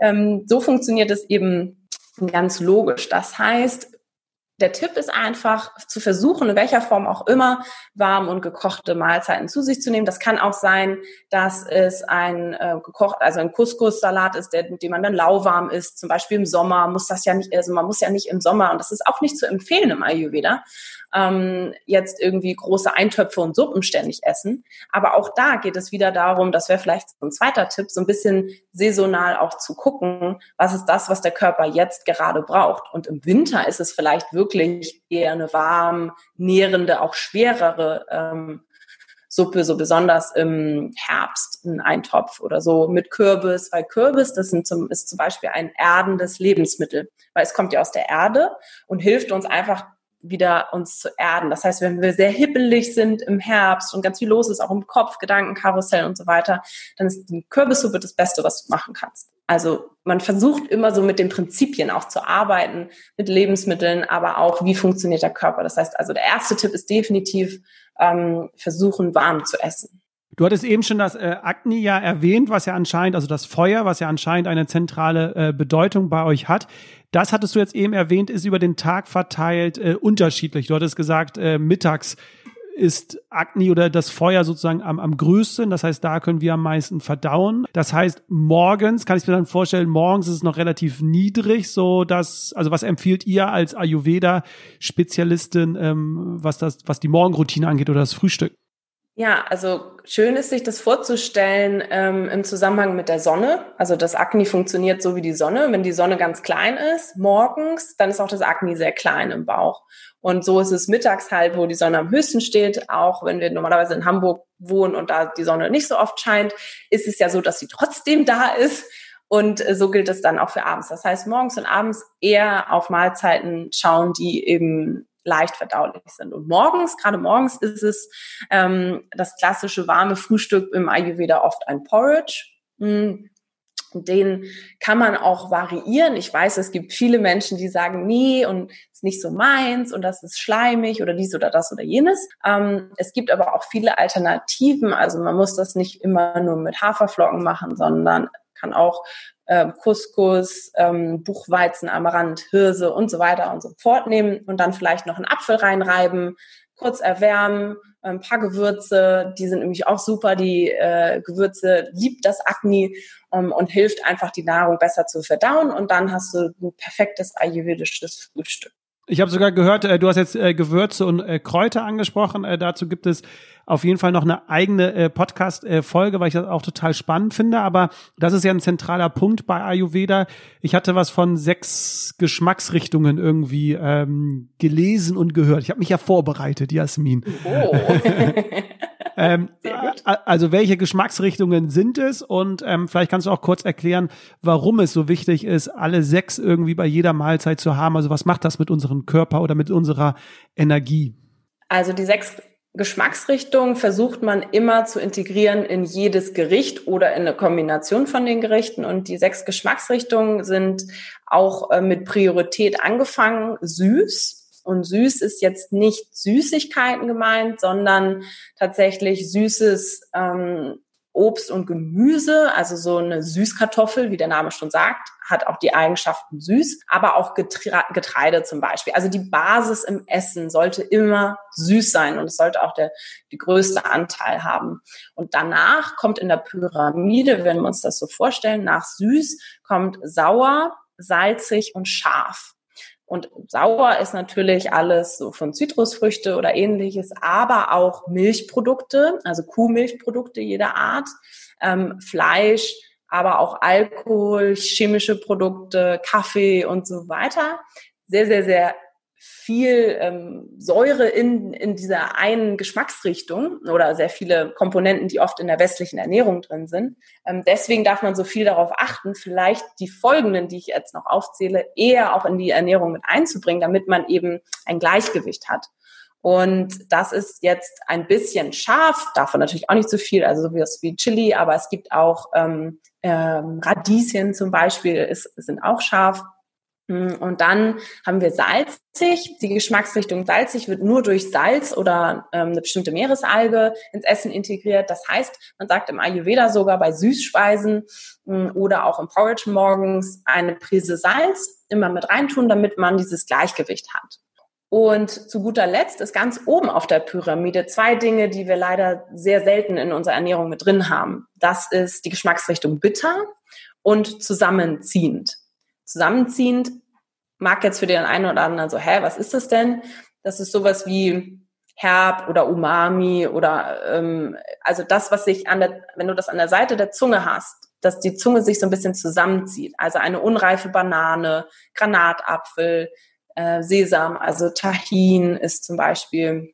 ähm, so funktioniert es eben ganz logisch. Das heißt, der Tipp ist einfach zu versuchen, in welcher Form auch immer, warm und gekochte Mahlzeiten zu sich zu nehmen. Das kann auch sein, dass es ein äh, gekocht, also ein Couscous-Salat ist, der, den man dann lauwarm isst. Zum Beispiel im Sommer muss das ja nicht, also man muss ja nicht im Sommer, und das ist auch nicht zu empfehlen im Ayurveda, ähm, jetzt irgendwie große Eintöpfe und Suppen ständig essen. Aber auch da geht es wieder darum, das wäre vielleicht so ein zweiter Tipp, so ein bisschen saisonal auch zu gucken, was ist das, was der Körper jetzt gerade braucht. Und im Winter ist es vielleicht wirklich eher eine warm, nährende, auch schwerere ähm, Suppe, so besonders im Herbst ein Eintopf oder so mit Kürbis, weil Kürbis, das zum, ist zum Beispiel ein erdendes Lebensmittel, weil es kommt ja aus der Erde und hilft uns einfach wieder uns zu erden. Das heißt, wenn wir sehr hippelig sind im Herbst und ganz viel los ist, auch im Kopf, Gedankenkarussell und so weiter, dann ist die Kürbissuppe das Beste, was du machen kannst. Also man versucht immer so mit den Prinzipien auch zu arbeiten, mit Lebensmitteln, aber auch, wie funktioniert der Körper. Das heißt, also der erste Tipp ist definitiv ähm, versuchen, warm zu essen. Du hattest eben schon das äh, Agni ja erwähnt, was ja anscheinend, also das Feuer, was ja anscheinend eine zentrale äh, Bedeutung bei euch hat. Das hattest du jetzt eben erwähnt, ist über den Tag verteilt äh, unterschiedlich. Du hattest gesagt, äh, mittags ist Agni oder das Feuer sozusagen am, am größten. Das heißt, da können wir am meisten verdauen. Das heißt, morgens kann ich mir dann vorstellen, morgens ist es noch relativ niedrig, so dass, also was empfiehlt ihr als Ayurveda-Spezialistin, ähm, was das, was die Morgenroutine angeht oder das Frühstück? Ja, also schön ist sich das vorzustellen ähm, im Zusammenhang mit der Sonne. Also das Akne funktioniert so wie die Sonne. Wenn die Sonne ganz klein ist, morgens, dann ist auch das Akne sehr klein im Bauch. Und so ist es mittags halt, wo die Sonne am höchsten steht. Auch wenn wir normalerweise in Hamburg wohnen und da die Sonne nicht so oft scheint, ist es ja so, dass sie trotzdem da ist. Und äh, so gilt es dann auch für abends. Das heißt, morgens und abends eher auf Mahlzeiten schauen, die eben leicht verdaulich sind. Und morgens, gerade morgens, ist es ähm, das klassische warme Frühstück im Ayurveda oft ein Porridge. Mm. Den kann man auch variieren. Ich weiß, es gibt viele Menschen, die sagen, nee, und ist nicht so meins und das ist schleimig oder dies oder das oder jenes. Ähm, es gibt aber auch viele Alternativen. Also man muss das nicht immer nur mit Haferflocken machen, sondern kann auch äh, Couscous, ähm, Buchweizen, Amaranth, Hirse und so weiter und so fort nehmen und dann vielleicht noch einen Apfel reinreiben, kurz erwärmen, ein paar Gewürze, die sind nämlich auch super. Die äh, Gewürze liebt das Akne ähm, und hilft einfach die Nahrung besser zu verdauen und dann hast du ein perfektes ayurvedisches Frühstück. Ich habe sogar gehört, äh, du hast jetzt äh, Gewürze und äh, Kräuter angesprochen. Äh, dazu gibt es auf jeden Fall noch eine eigene äh, Podcast-Folge, weil ich das auch total spannend finde. Aber das ist ja ein zentraler Punkt bei Ayurveda. Ich hatte was von sechs Geschmacksrichtungen irgendwie ähm, gelesen und gehört. Ich habe mich ja vorbereitet, Jasmin. Oh. Ähm, also welche Geschmacksrichtungen sind es? Und ähm, vielleicht kannst du auch kurz erklären, warum es so wichtig ist, alle sechs irgendwie bei jeder Mahlzeit zu haben. Also was macht das mit unserem Körper oder mit unserer Energie? Also die sechs Geschmacksrichtungen versucht man immer zu integrieren in jedes Gericht oder in eine Kombination von den Gerichten. Und die sechs Geschmacksrichtungen sind auch äh, mit Priorität angefangen süß, und süß ist jetzt nicht Süßigkeiten gemeint, sondern tatsächlich süßes ähm, Obst und Gemüse, also so eine Süßkartoffel, wie der Name schon sagt, hat auch die Eigenschaften süß, aber auch Getreide zum Beispiel. Also die Basis im Essen sollte immer süß sein und es sollte auch der die größte Anteil haben. Und danach kommt in der Pyramide, wenn wir uns das so vorstellen, nach süß kommt sauer, salzig und scharf. Und sauer ist natürlich alles so von Zitrusfrüchte oder ähnliches, aber auch Milchprodukte, also Kuhmilchprodukte jeder Art, ähm, Fleisch, aber auch Alkohol, chemische Produkte, Kaffee und so weiter. Sehr, sehr, sehr viel ähm, Säure in, in dieser einen Geschmacksrichtung oder sehr viele Komponenten, die oft in der westlichen Ernährung drin sind. Ähm, deswegen darf man so viel darauf achten, vielleicht die folgenden, die ich jetzt noch aufzähle, eher auch in die Ernährung mit einzubringen, damit man eben ein Gleichgewicht hat. Und das ist jetzt ein bisschen scharf, davon natürlich auch nicht so viel, also sowas wie Chili, aber es gibt auch ähm, ähm, Radieschen zum Beispiel, ist, sind auch scharf. Mm, und dann haben wir salzig. Die Geschmacksrichtung salzig wird nur durch Salz oder ähm, eine bestimmte Meeresalge ins Essen integriert. Das heißt, man sagt im Ayurveda sogar bei Süßspeisen mh, mm, oder auch im Porridge morgens eine Prise Salz immer mit reintun, damit man dieses Gleichgewicht hat. Und zu guter Letzt ist ganz oben auf der Pyramide zwei Dinge, die wir leider sehr selten in unserer Ernährung mit drin haben. Das ist die Geschmacksrichtung bitter und zusammenziehend zusammenziehend. Mag jetzt für den einen oder anderen so, hä, was ist das denn? Das ist sowas wie Herb oder Umami oder ähm, also das, was sich an der, wenn du das an der Seite der Zunge hast, dass die Zunge sich so ein bisschen zusammenzieht. Also eine unreife Banane, Granatapfel, äh, Sesam, also Tahin ist zum Beispiel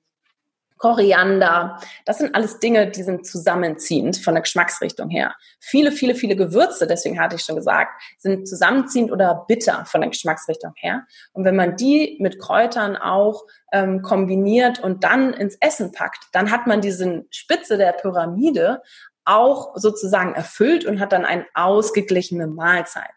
Koriander. Das sind alles Dinge, die sind zusammenziehend von der Geschmacksrichtung her. Viele, viele, viele Gewürze, deswegen hatte ich schon gesagt, sind zusammenziehend oder bitter von der Geschmacksrichtung her. Und wenn man die mit Kräutern auch ähm, kombiniert und dann ins Essen packt, dann hat man diese Spitze der Pyramide auch sozusagen erfüllt und hat dann eine ausgeglichene Mahlzeit.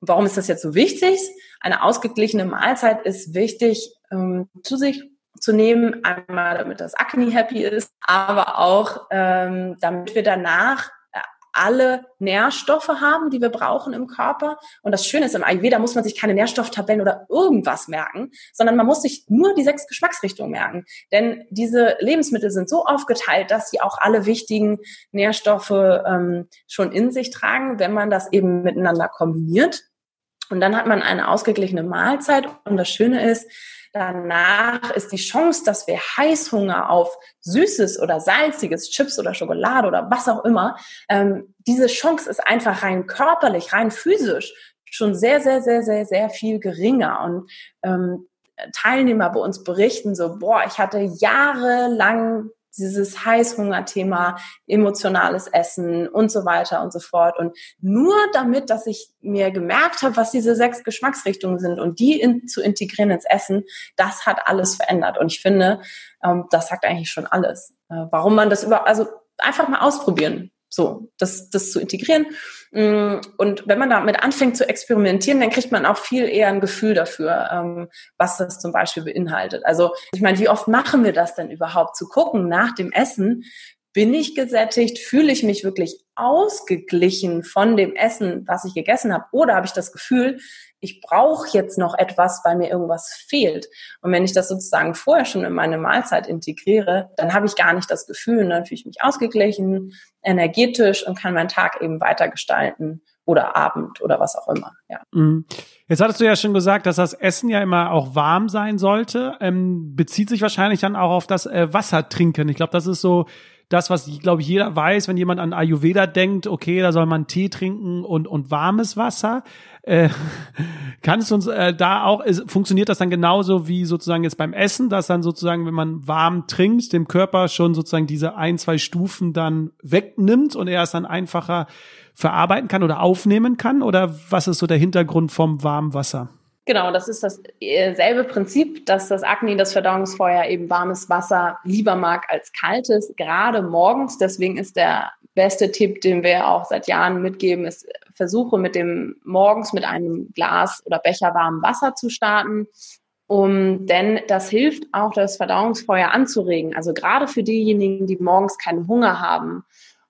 Warum ist das jetzt so wichtig? Eine ausgeglichene Mahlzeit ist wichtig, ähm, zu sich zu nehmen. Einmal, damit das Akne happy ist, aber auch, ähm, damit wir danach äh, alle Nährstoffe haben, die wir brauchen im Körper. Und das Schöne ist, im Ayurveda muss man sich keine Nährstofftabellen oder irgendwas merken, sondern man muss sich nur die sechs Geschmacksrichtungen merken. Denn diese Lebensmittel sind so aufgeteilt, dass sie auch alle wichtigen Nährstoffe ähm, schon in sich tragen, wenn man das eben miteinander kombiniert. Und dann hat man eine ausgeglichene Mahlzeit. Und das Schöne ist, danach ist die Chance, dass wir Heißhunger auf Süßes oder Salziges, Chips oder Schokolade oder was auch immer, ähm, diese Chance ist einfach rein körperlich, rein physisch schon sehr, sehr, sehr, sehr, sehr viel geringer. Und ähm, Teilnehmer bei uns berichten so, boah, ich hatte jahrelang dieses Heißhungerthema, emotionales Essen und so weiter und so fort. Und nur damit, dass ich mir gemerkt habe, was diese sechs Geschmacksrichtungen sind und die in, zu integrieren ins Essen, das hat alles verändert. Und ich finde, ähm, das sagt eigentlich schon alles. Äh, warum man das über, also einfach mal ausprobieren. So, das, das zu integrieren. Mm, und wenn man damit anfängt zu experimentieren, dann kriegt man auch viel eher ein Gefühl dafür, ähm, was das zum Beispiel beinhaltet. Also ich meine, wie oft machen wir das denn überhaupt? Zu gucken nach dem Essen, bin ich gesättigt? Fühle ich mich wirklich ausgeglichen von dem Essen, was ich gegessen habe? Oder habe ich das Gefühl, ich brauche jetzt noch etwas, weil mir irgendwas fehlt. Und wenn ich das sozusagen vorher schon in meine Mahlzeit integriere, dann habe ich gar nicht das Gefühl, und dann fühle ich mich ausgeglichen, energetisch und kann meinen Tag eben weiter gestalten oder Abend oder was auch immer. Ja. Mhm. Jetzt hattest du ja schon gesagt, dass das Essen ja immer auch warm sein sollte. Ähm, bezieht sich wahrscheinlich dann auch auf das äh, Wasser trinken. Ich glaube, das ist so das, was, glaube ich, jeder weiß, wenn jemand an Ayurveda denkt, okay, da soll man Tee trinken und, und warmes Wasser. Äh, kannst du uns äh, da auch, ist, funktioniert das dann genauso wie sozusagen jetzt beim Essen, dass dann sozusagen, wenn man warm trinkt, dem Körper schon sozusagen diese ein, zwei Stufen dann wegnimmt und er es dann einfacher verarbeiten kann oder aufnehmen kann? Oder was ist so der Hintergrund vom warmen Wasser? Genau, das ist dasselbe äh, Prinzip, dass das Akne, das Verdauungsfeuer eben warmes Wasser lieber mag als kaltes, gerade morgens. Deswegen ist der beste Tipp, den wir auch seit Jahren mitgeben, ist, versuche mit dem morgens mit einem Glas oder Becher warmem Wasser zu starten. Um, denn das hilft auch, das Verdauungsfeuer anzuregen. Also gerade für diejenigen, die morgens keinen Hunger haben,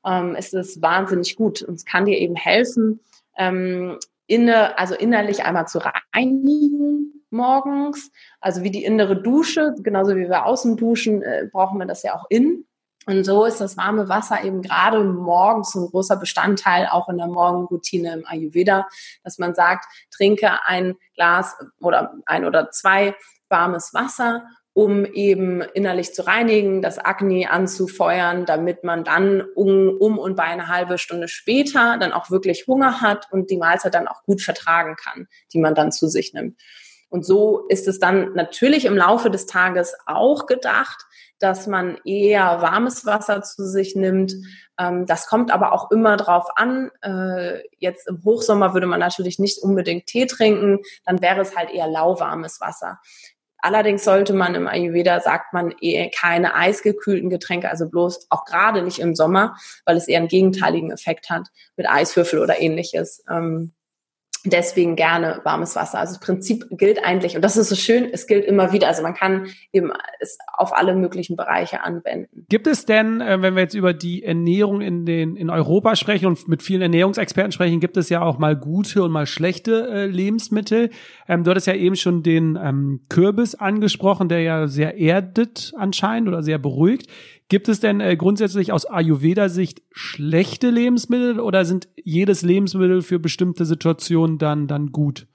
ähm, ist es wahnsinnig gut. Und es kann dir eben helfen, ähm, inne, also innerlich einmal zu reinigen morgens. Also wie die innere Dusche, genauso wie wir außen duschen, äh, brauchen wir das ja auch in. Und so ist das warme Wasser eben gerade morgens ein großer Bestandteil auch in der Morgenroutine im Ayurveda, dass man sagt, trinke ein Glas oder ein oder zwei warmes Wasser um eben innerlich zu reinigen, das Akne anzufeuern, damit man dann um, um und bei eine halbe Stunde später dann auch wirklich Hunger hat und die Mahlzeit dann auch gut vertragen kann, die man dann zu sich nimmt. Und so ist es dann natürlich im Laufe des Tages auch gedacht, dass man eher warmes Wasser zu sich nimmt. Ähm, das kommt aber auch immer drauf an. Äh, jetzt im Hochsommer würde man natürlich nicht unbedingt Tee trinken, dann wäre es halt eher lauwarmes Wasser. Allerdings sollte man im Ayurveda, sagt man, eher keine eisgekühlten Getränke, also bloß auch gerade nicht im Sommer, weil es eher einen gegenteiligen Effekt hat mit Eiswürfel oder ähnliches. Ähm, deswegen gerne warmes Wasser. Also das Prinzip gilt eigentlich, und das ist so schön, es gilt immer wieder. Also man kann eben es auf alle möglichen Bereiche anwenden. Gibt es denn, äh, wenn wir jetzt über die Ernährung in den in Europa sprechen und mit vielen Ernährungsexperten sprechen, gibt es ja auch mal gute und mal schlechte äh, Lebensmittel. Ähm, du hattest ja eben schon den ähm, Kürbis angesprochen, der ja sehr erdet anscheinend oder sehr beruhigt. Gibt es denn äh, grundsätzlich aus Ayurveda-Sicht schlechte Lebensmittel oder sind jedes Lebensmittel für bestimmte Situationen dann, dann gut?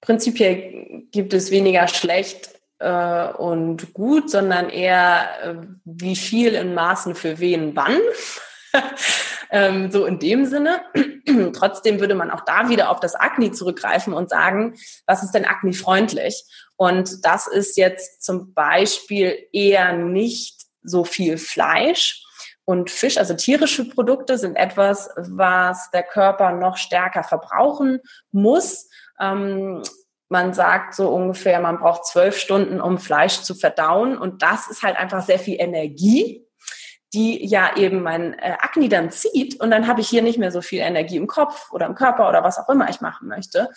Prinzipiell gibt es weniger schlecht äh, und gut, sondern eher äh, wie viel in Maßen für wen wann. ähm, so in dem Sinne. Trotzdem würde man auch da wieder auf das Akne zurückgreifen und sagen, was ist denn Akne-freundlich? Und das ist jetzt zum Beispiel eher nicht so viel Fleisch. Und Fisch, also tierische Produkte, sind etwas, was der Körper noch stärker verbrauchen muss. Ähm, man sagt so ungefähr, man braucht zwölf Stunden, um Fleisch zu verdauen. Und das ist halt einfach sehr viel Energie, die ja eben mein äh, Akne dann zieht. Und dann habe ich hier nicht mehr so viel Energie im Kopf oder im Körper oder was auch immer ich machen möchte.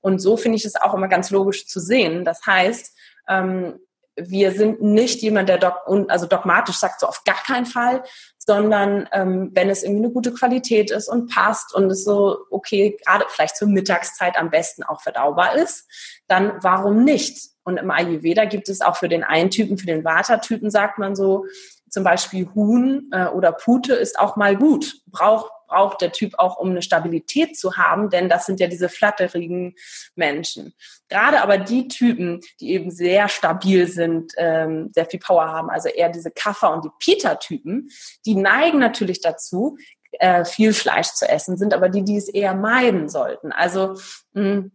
Und so finde ich es auch immer ganz logisch zu sehen. Das heißt, ähm, wir sind nicht jemand, der dog also dogmatisch sagt, so auf gar keinen Fall, sondern ähm, wenn es irgendwie eine gute Qualität ist und passt und es so, okay, gerade vielleicht zur Mittagszeit am besten auch verdaubar ist, dann warum nicht? Und im Ayurveda gibt es auch für den einen Typen, für den Vata-Typen sagt man so, zum Beispiel Huhn äh, oder Pute ist auch mal gut, braucht braucht der Typ auch, um eine Stabilität zu haben, denn das sind ja diese flatterigen Menschen. Gerade aber die Typen, die eben sehr stabil sind, ähm, sehr viel Power haben, also eher diese Kaffer- und die Peter-Typen, die neigen natürlich dazu, äh, viel Fleisch zu essen, sind aber die, die es eher meiden sollten. Also mh, hm,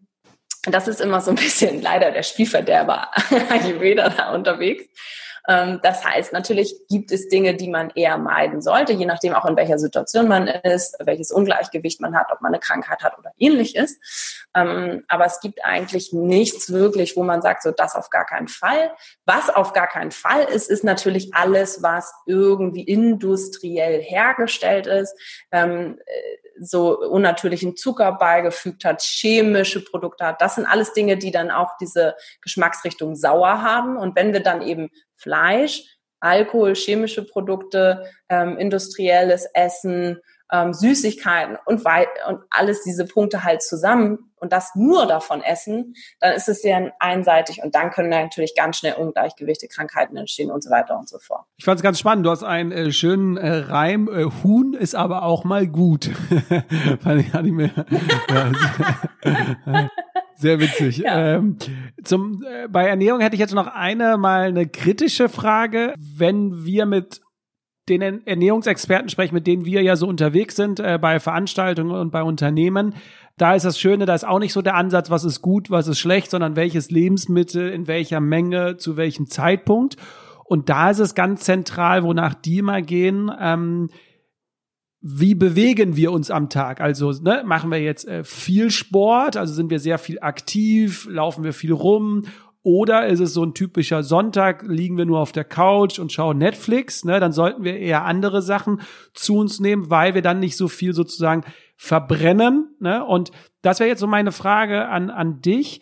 das ist immer so ein bisschen leider der Spielverderber Ayurveda da unterwegs. Ähm, das heißt, natürlich gibt es Dinge, die man eher meiden sollte, je nachdem auch in welcher Situation man ist, welches Ungleichgewicht man hat, ob man eine Krankheit hat oder ähnliches. Ähm, aber es gibt eigentlich nichts wirklich, wo man sagt, so das auf gar keinen Fall. Was auf gar keinen Fall ist, ist natürlich alles, was irgendwie industriell hergestellt ist. So unnatürlichen Zucker beigefügt hat, chemische Produkte hat. Das sind alles Dinge, die dann auch diese Geschmacksrichtung sauer haben. Und wenn wir dann eben Fleisch, Alkohol, chemische Produkte, ähm, industrielles Essen, ähm, Süßigkeiten und, und alles diese Punkte halt zusammen und das nur davon essen, dann ist es sehr einseitig und dann können natürlich ganz schnell Ungleichgewichte, Krankheiten entstehen und so weiter und so fort. Ich fand es ganz spannend. Du hast einen äh, schönen äh, Reim. Äh, Huhn ist aber auch mal gut. fand ich, ich mir, ja, sehr witzig. Ja. Ähm, zum, äh, bei Ernährung hätte ich jetzt noch eine mal eine kritische Frage. Wenn wir mit den Ernährungsexperten sprechen, mit denen wir ja so unterwegs sind äh, bei Veranstaltungen und bei Unternehmen. Da ist das Schöne, da ist auch nicht so der Ansatz, was ist gut, was ist schlecht, sondern welches Lebensmittel, in welcher Menge, zu welchem Zeitpunkt. Und da ist es ganz zentral, wonach die immer gehen, ähm, wie bewegen wir uns am Tag? Also ne, machen wir jetzt äh, viel Sport, also sind wir sehr viel aktiv, laufen wir viel rum oder ist es so ein typischer Sonntag, liegen wir nur auf der Couch und schauen Netflix, ne? Dann sollten wir eher andere Sachen zu uns nehmen, weil wir dann nicht so viel sozusagen verbrennen. Ne? Und das wäre jetzt so meine Frage an, an dich.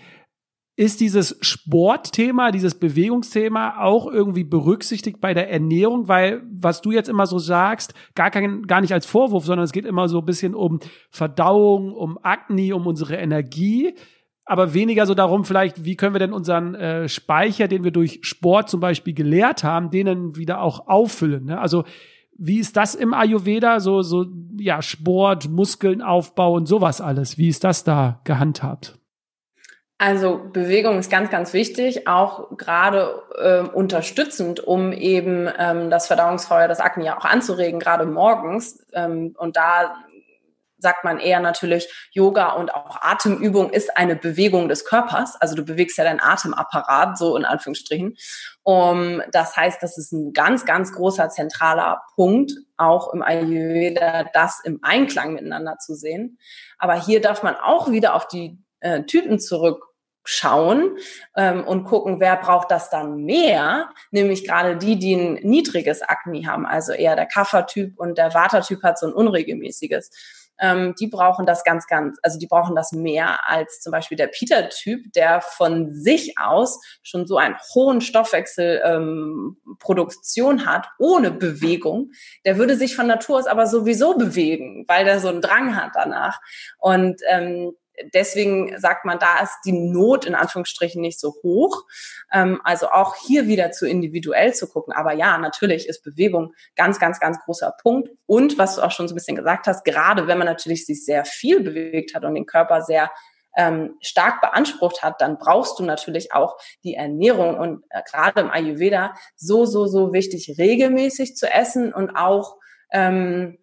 Ist dieses Sportthema, dieses Bewegungsthema auch irgendwie berücksichtigt bei der Ernährung? Weil, was du jetzt immer so sagst, gar, kein, gar nicht als Vorwurf, sondern es geht immer so ein bisschen um Verdauung, um Akne, um unsere Energie aber weniger so darum, vielleicht, wie können wir denn unseren äh, Speicher, den wir durch Sport zum Beispiel geleert haben, denen wieder auch auffüllen. Ne? Also wie ist das im Ayurveda? So, so, ja, Sport, Muskeln aufbauen, sowas alles. Wie ist das da gehandhabt? Also Bewegung ist ganz, ganz wichtig, auch gerade ähm, unterstützend, um eben ähm, das Verdauungsfeuer, das Akne ja auch anzuregen, gerade morgens. Ähm, und da sagt man eher natürlich, Yoga und auch Atemübung ist eine Bewegung des Körpers. Also du bewegst ja deinen Atemapparat, so in Anführungsstrichen. Um, das heißt, das ist ein ganz, ganz großer zentraler Punkt, auch im Ayurveda, das im Einklang miteinander zu sehen. Aber hier darf man auch wieder auf die äh, Typen zurück schauen ähm, und gucken, wer braucht das dann mehr, nämlich gerade die, die ein niedriges Akne haben, also eher der Kaffertyp und der Watertyp hat so ein unregelmäßiges ähm, die brauchen das ganz, ganz, also die brauchen das mehr als zum Beispiel der Peter-Typ, der von sich aus schon so einen hohen Stoffwechselproduktion ähm, hat, ohne Bewegung. Der würde sich von Natur aus aber sowieso bewegen, weil der so einen Drang hat danach. Und ähm, deswegen sagt man, da ist die Not in Anführungsstrichen nicht so hoch. Ähm, also auch hier wieder zu individuell zu gucken. Aber ja, natürlich ist Bewegung ganz, ganz, ganz großer Punkt. Und was du auch schon so ein bisschen gesagt hast, gerade wenn man natürlich sich sehr viel bewegt hat und den Körper sehr ähm, stark beansprucht hat, dann brauchst du natürlich auch die Ernährung und äh, gerade im Ayurveda so, so, so wichtig, regelmäßig zu essen und auch ähm,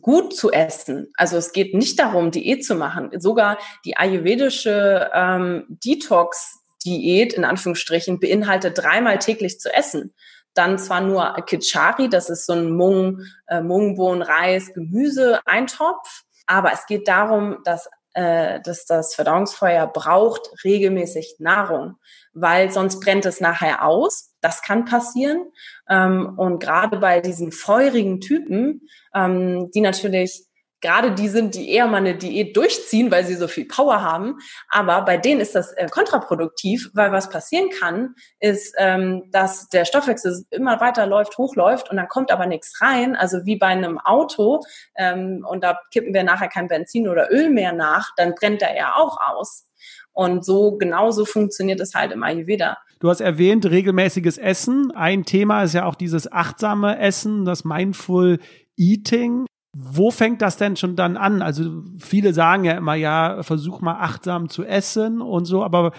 gut zu essen. Also es geht nicht darum, Diät zu machen. Sogar die ayurvedische ähm, Detox-Diät in Anführungsstrichen beinhaltet dreimal täglich zu essen. Dann zwar nur Kichari, das ist so ein Mung, äh, Mungbohnen, Reis, Gemüse, Eintopf, aber es geht darum, dass äh, dass das Verdauungsfeuer braucht regelmäßig Nahrung, weil sonst brennt es nachher aus. Das kann passieren. Ähm, und gerade bei diesen feurigen Typen, ähm, die natürlich gerade die sind, die eher mal eine Diät durchziehen, weil sie so viel Power haben. Aber bei denen ist das äh, kontraproduktiv, weil was passieren kann, ist, ähm, dass der Stoffwechsel immer weiter läuft, hochläuft und dann kommt aber nichts rein. Also wie bei einem Auto ähm, und da kippen wir nachher kein Benzin oder Öl mehr nach, dann brennt er ja auch aus. Und so genauso funktioniert es halt im Ayurveda. Du hast erwähnt, regelmäßiges Essen. Ein Thema ist ja auch dieses achtsame Essen, das Mindful Eating. Wo fängt das denn schon dann an? Also viele sagen ja immer, ja, versuch mal achtsam zu essen und so, aber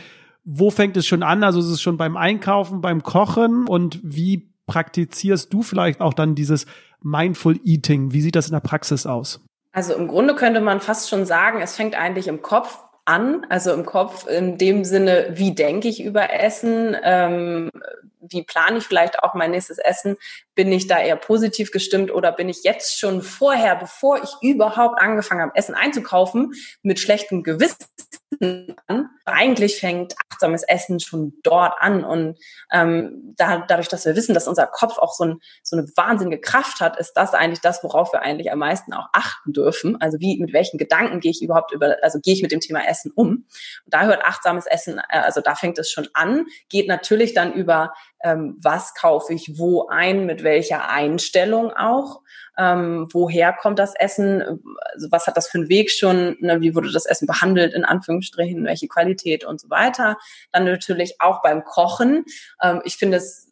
wo fängt es schon an? Also ist es schon beim Einkaufen, beim Kochen und wie praktizierst du vielleicht auch dann dieses Mindful Eating? Wie sieht das in der Praxis aus? Also im Grunde könnte man fast schon sagen, es fängt eigentlich im Kopf an, also im Kopf in dem Sinne, wie denke ich über Essen, ähm, wie plane ich vielleicht auch mein nächstes Essen? Bin ich da eher positiv gestimmt oder bin ich jetzt schon vorher, bevor ich überhaupt angefangen habe, Essen einzukaufen, mit schlechtem Gewissen an? Eigentlich fängt achtsames Essen schon dort an. Und ähm, da, dadurch, dass wir wissen, dass unser Kopf auch so, ein, so eine wahnsinnige Kraft hat, ist das eigentlich das, worauf wir eigentlich am meisten auch achten dürfen. Also wie, mit welchen Gedanken gehe ich überhaupt über, also gehe ich mit dem Thema Essen um? Und da hört achtsames Essen, äh, also da fängt es schon an, geht natürlich dann über ähm, was kaufe ich wo ein, mit welcher Einstellung auch, ähm, woher kommt das Essen, also was hat das für einen Weg schon, ne, wie wurde das Essen behandelt, in Anführungsstrichen, welche Qualität und so weiter. Dann natürlich auch beim Kochen. Ähm, ich finde es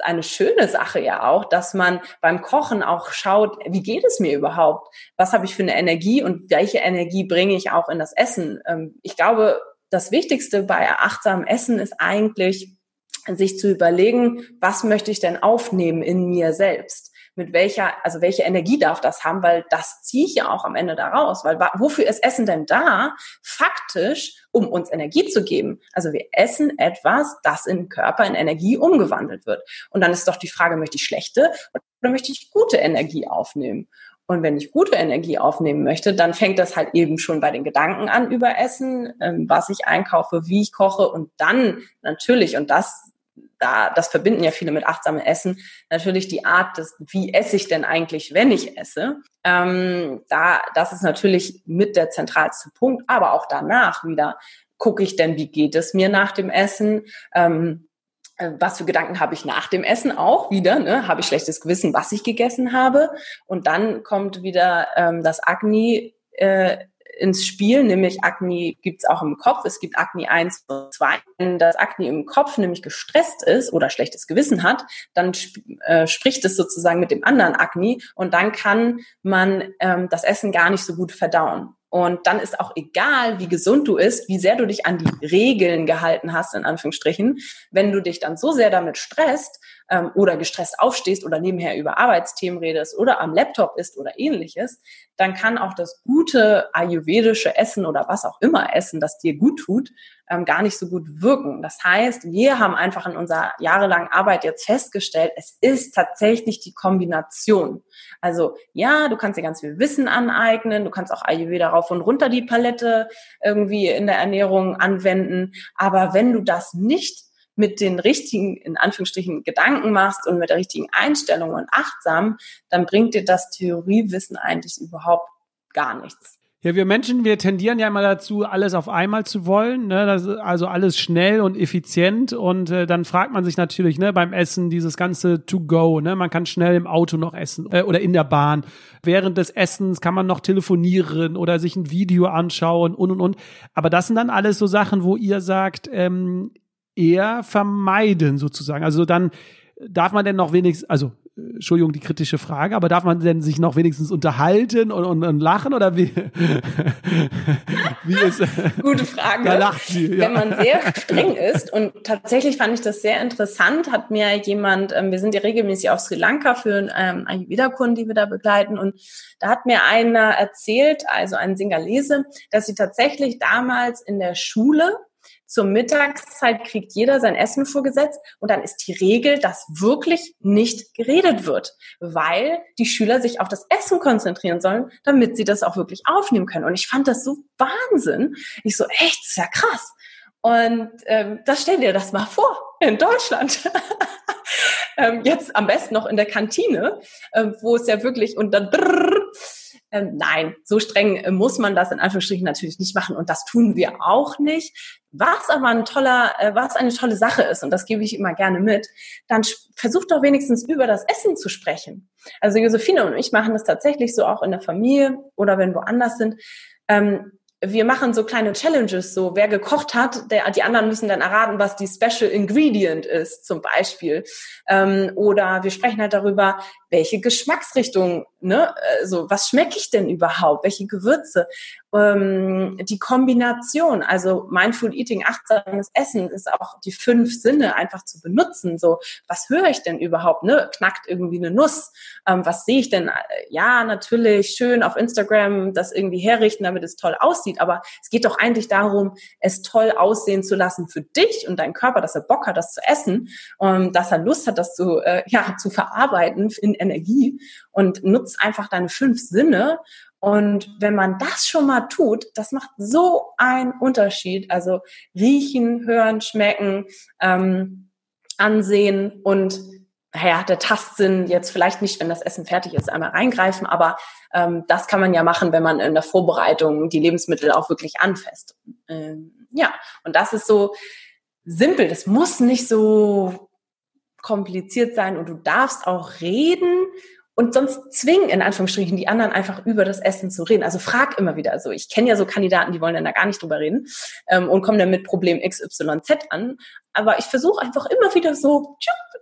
eine schöne Sache ja auch, dass man beim Kochen auch schaut, wie geht es mir überhaupt? Was habe ich für eine Energie und welche Energie bringe ich auch in das Essen? Ähm, ich glaube, das Wichtigste bei achtsamem Essen ist eigentlich, sich zu überlegen, was möchte ich denn aufnehmen in mir selbst? Mit welcher, also welche Energie darf das haben? Weil das ziehe ich ja auch am Ende daraus. Weil wofür ist Essen denn da? Faktisch, um uns Energie zu geben. Also wir essen etwas, das im Körper in Energie umgewandelt wird. Und dann ist doch die Frage, möchte ich schlechte oder möchte ich gute Energie aufnehmen? Und wenn ich gute Energie aufnehmen möchte, dann fängt das halt eben schon bei den Gedanken an über Essen, ähm, was ich einkaufe, wie ich koche und dann natürlich, und das da, das verbinden ja viele mit achtsamem Essen, natürlich die Art des, wie esse ich denn eigentlich, wenn ich esse. Ähm, da, das ist natürlich mit der zentralste Punkt, aber auch danach wieder gucke ich denn, wie geht es mir nach dem Essen? Ähm, äh, was für Gedanken habe ich nach dem Essen auch wieder? Ne? Habe ich schlechtes Gewissen, was ich gegessen habe? Und dann kommt wieder ähm, das Agni äh, ins Spiel, nämlich Akne gibt es auch im Kopf. Es gibt Akne 1 und 2. Wenn das Akne im Kopf nämlich gestresst ist oder schlechtes Gewissen hat, dann sp äh, spricht es sozusagen mit dem anderen Akne und dann kann man ähm, das Essen gar nicht so gut verdauen. Und dann ist auch egal, wie gesund du ist, wie sehr du dich an die Regeln gehalten hast, in Anführungsstrichen. Wenn du dich dann so sehr damit stresst ähm, oder gestresst aufstehst oder nebenher über Arbeitsthemen redest oder am Laptop ist oder ähnliches, dann kann auch das gute ayurvedische Essen oder was auch immer Essen, das dir gut tut, ähm, gar nicht so gut wirken. Das heißt, wir haben einfach in unserer jahrelangen Arbeit jetzt festgestellt, es ist tatsächlich die Kombination. Also ja, du kannst dir ganz viel Wissen aneignen, du kannst auch Ayurveda rauf und runter die Palette irgendwie in der Ernährung anwenden, aber wenn du das nicht mit den richtigen, in Anführungsstrichen, Gedanken machst und mit der richtigen Einstellung und achtsam, dann bringt dir das Theoriewissen eigentlich überhaupt gar nichts. Ja, wir Menschen, wir tendieren ja immer dazu, alles auf einmal zu wollen, ne? Das, also alles schnell und effizient. Und äh, dann fragt man sich natürlich, ne, beim Essen dieses ganze To Go, ne, man kann schnell im Auto noch essen äh, oder in der Bahn. Während des Essens kann man noch telefonieren oder sich ein Video anschauen und und und. Aber das sind dann alles so Sachen, wo ihr sagt, ähm, eher vermeiden sozusagen. Also dann darf man denn noch wenigstens, also Entschuldigung, die kritische Frage, aber darf man denn sich noch wenigstens unterhalten und, und, und lachen oder wie? wie ist, Gute Frage. Da lacht sie. Ja. Wenn man sehr streng ist und tatsächlich fand ich das sehr interessant, hat mir jemand, ähm, wir sind ja regelmäßig auf Sri Lanka für ähm, Ayurveda-Kunden, die wir da begleiten und da hat mir einer erzählt, also ein Singalese, dass sie tatsächlich damals in der Schule zur Mittagszeit kriegt jeder sein Essen vorgesetzt und dann ist die Regel, dass wirklich nicht geredet wird, weil die Schüler sich auf das Essen konzentrieren sollen, damit sie das auch wirklich aufnehmen können. Und ich fand das so Wahnsinn. Ich so, echt, das ist ja krass. Und ähm, das stell dir das mal vor in Deutschland. ähm, jetzt am besten noch in der Kantine, ähm, wo es ja wirklich und dann drrr, ähm, nein, so streng äh, muss man das in Anführungsstrichen natürlich nicht machen und das tun wir auch nicht. Was aber ein toller, äh, was eine tolle Sache ist und das gebe ich immer gerne mit, dann versucht doch wenigstens über das Essen zu sprechen. Also Josephine und ich machen das tatsächlich so auch in der Familie oder wenn woanders sind. Ähm, wir machen so kleine Challenges, so wer gekocht hat, der, die anderen müssen dann erraten, was die Special Ingredient ist, zum Beispiel. Ähm, oder wir sprechen halt darüber, welche Geschmacksrichtung, ne, also was schmecke ich denn überhaupt, welche Gewürze, ähm, die Kombination, also Mindful Eating, achtsames Essen ist auch die fünf Sinne einfach zu benutzen, so, was höre ich denn überhaupt, ne, knackt irgendwie eine Nuss, ähm, was sehe ich denn, ja, natürlich schön auf Instagram das irgendwie herrichten, damit es toll aussieht, aber es geht doch eigentlich darum, es toll aussehen zu lassen für dich und deinen Körper, dass er Bock hat, das zu essen, ähm, dass er Lust hat, das zu, äh, ja, zu verarbeiten in Energie und nutzt einfach deine fünf Sinne. Und wenn man das schon mal tut, das macht so einen Unterschied. Also riechen, hören, schmecken, ähm, ansehen und naja, der Tastsinn jetzt vielleicht nicht, wenn das Essen fertig ist, einmal reingreifen, aber ähm, das kann man ja machen, wenn man in der Vorbereitung die Lebensmittel auch wirklich anfasst. Ähm, ja, und das ist so simpel. Das muss nicht so kompliziert sein und du darfst auch reden und sonst zwingen in Anführungsstrichen die anderen einfach über das Essen zu reden. Also frag immer wieder. Also ich kenne ja so Kandidaten, die wollen dann da gar nicht drüber reden ähm, und kommen dann mit Problem XYZ an. Aber ich versuche einfach immer wieder so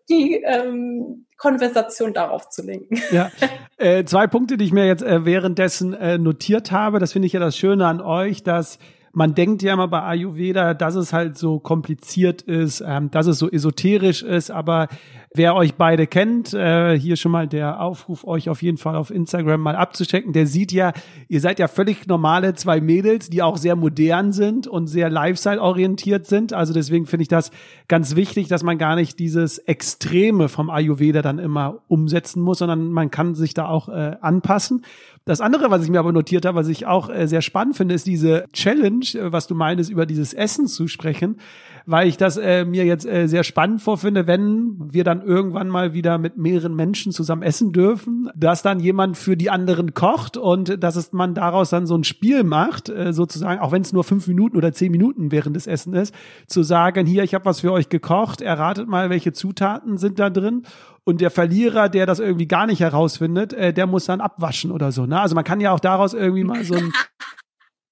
die ähm, Konversation darauf zu lenken. Ja, äh, zwei Punkte, die ich mir jetzt äh, währenddessen äh, notiert habe. Das finde ich ja das Schöne an euch, dass man denkt ja immer bei Ayurveda, dass es halt so kompliziert ist, ähm, dass es so esoterisch ist, aber wer euch beide kennt, äh, hier schon mal der Aufruf, euch auf jeden Fall auf Instagram mal abzuchecken, der sieht ja, ihr seid ja völlig normale zwei Mädels, die auch sehr modern sind und sehr Lifestyle-orientiert sind. Also deswegen finde ich das ganz wichtig, dass man gar nicht dieses Extreme vom Ayurveda dann immer umsetzen muss, sondern man kann sich da auch äh, anpassen. Das andere, was ich mir aber notiert habe, was ich auch äh, sehr spannend finde, ist diese Challenge, äh, was du meinst, über dieses Essen zu sprechen, weil ich das äh, mir jetzt äh, sehr spannend vorfinde, wenn wir dann irgendwann mal wieder mit mehreren Menschen zusammen essen dürfen, dass dann jemand für die anderen kocht und dass es man daraus dann so ein Spiel macht, äh, sozusagen, auch wenn es nur fünf Minuten oder zehn Minuten während des Essen ist, zu sagen, hier, ich habe was für euch gekocht, erratet mal, welche Zutaten sind da drin und der Verlierer, der das irgendwie gar nicht herausfindet, äh, der muss dann abwaschen oder so. Ne? Also man kann ja auch daraus irgendwie mal so ein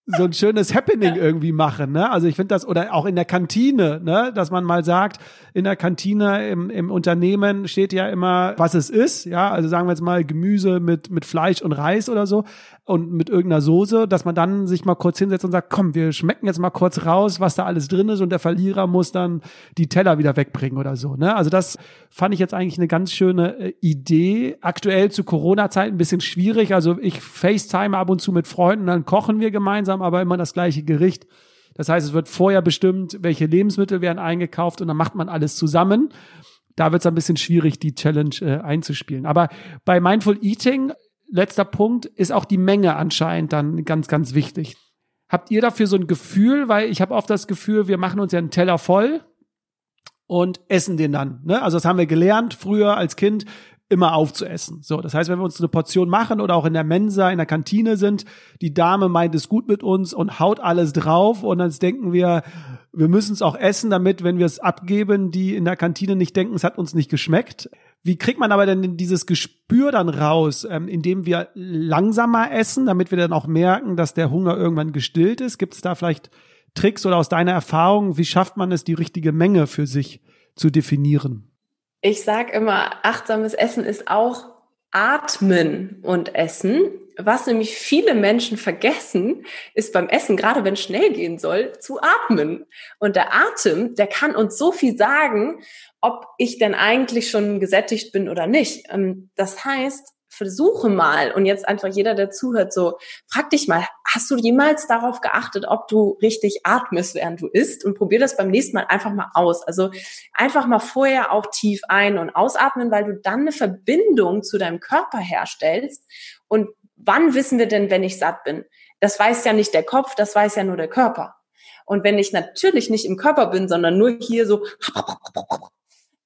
so ein schönes Happening irgendwie machen, ne? Also ich finde das oder auch in der Kantine, ne, dass man mal sagt, in der Kantine im, im Unternehmen steht ja immer, was es ist, ja, also sagen wir jetzt mal Gemüse mit mit Fleisch und Reis oder so, und mit irgendeiner Soße, dass man dann sich mal kurz hinsetzt und sagt, komm, wir schmecken jetzt mal kurz raus, was da alles drin ist und der Verlierer muss dann die Teller wieder wegbringen oder so. Ne? Also das fand ich jetzt eigentlich eine ganz schöne äh, Idee. Aktuell zu Corona-Zeit ein bisschen schwierig. Also ich FaceTime ab und zu mit Freunden, dann kochen wir gemeinsam, aber immer das gleiche Gericht. Das heißt, es wird vorher bestimmt, welche Lebensmittel werden eingekauft und dann macht man alles zusammen da wird es ein bisschen schwierig, die Challenge äh, einzuspielen. Aber bei Mindful Eating letzter Punkt ist auch die Menge anscheinend dann ganz, ganz wichtig. Habt ihr dafür so ein Gefühl? Weil ich habe oft das Gefühl, wir machen uns ja einen Teller voll und essen den dann. Ne? Also das haben wir gelernt früher als Kind immer aufzuessen. So, das heißt, wenn wir uns eine Portion machen oder auch in der Mensa, in der Kantine sind, die Dame meint es gut mit uns und haut alles drauf und dann denken wir, wir müssen es auch essen, damit, wenn wir es abgeben, die in der Kantine nicht denken, es hat uns nicht geschmeckt. Wie kriegt man aber denn dieses Gespür dann raus, ähm, indem wir langsamer essen, damit wir dann auch merken, dass der Hunger irgendwann gestillt ist? Gibt es da vielleicht Tricks oder aus deiner Erfahrung, wie schafft man es, die richtige Menge für sich zu definieren? Ich sage immer, achtsames Essen ist auch Atmen und Essen. Was nämlich viele Menschen vergessen, ist beim Essen, gerade wenn es schnell gehen soll, zu atmen. Und der Atem, der kann uns so viel sagen, ob ich denn eigentlich schon gesättigt bin oder nicht. Ähm, das heißt, versuche mal und jetzt einfach jeder, der zuhört, so frag dich mal, hast du jemals darauf geachtet, ob du richtig atmest, während du isst und probier das beim nächsten Mal einfach mal aus. Also einfach mal vorher auch tief ein- und ausatmen, weil du dann eine Verbindung zu deinem Körper herstellst. Und wann wissen wir denn, wenn ich satt bin? Das weiß ja nicht der Kopf, das weiß ja nur der Körper. Und wenn ich natürlich nicht im Körper bin, sondern nur hier so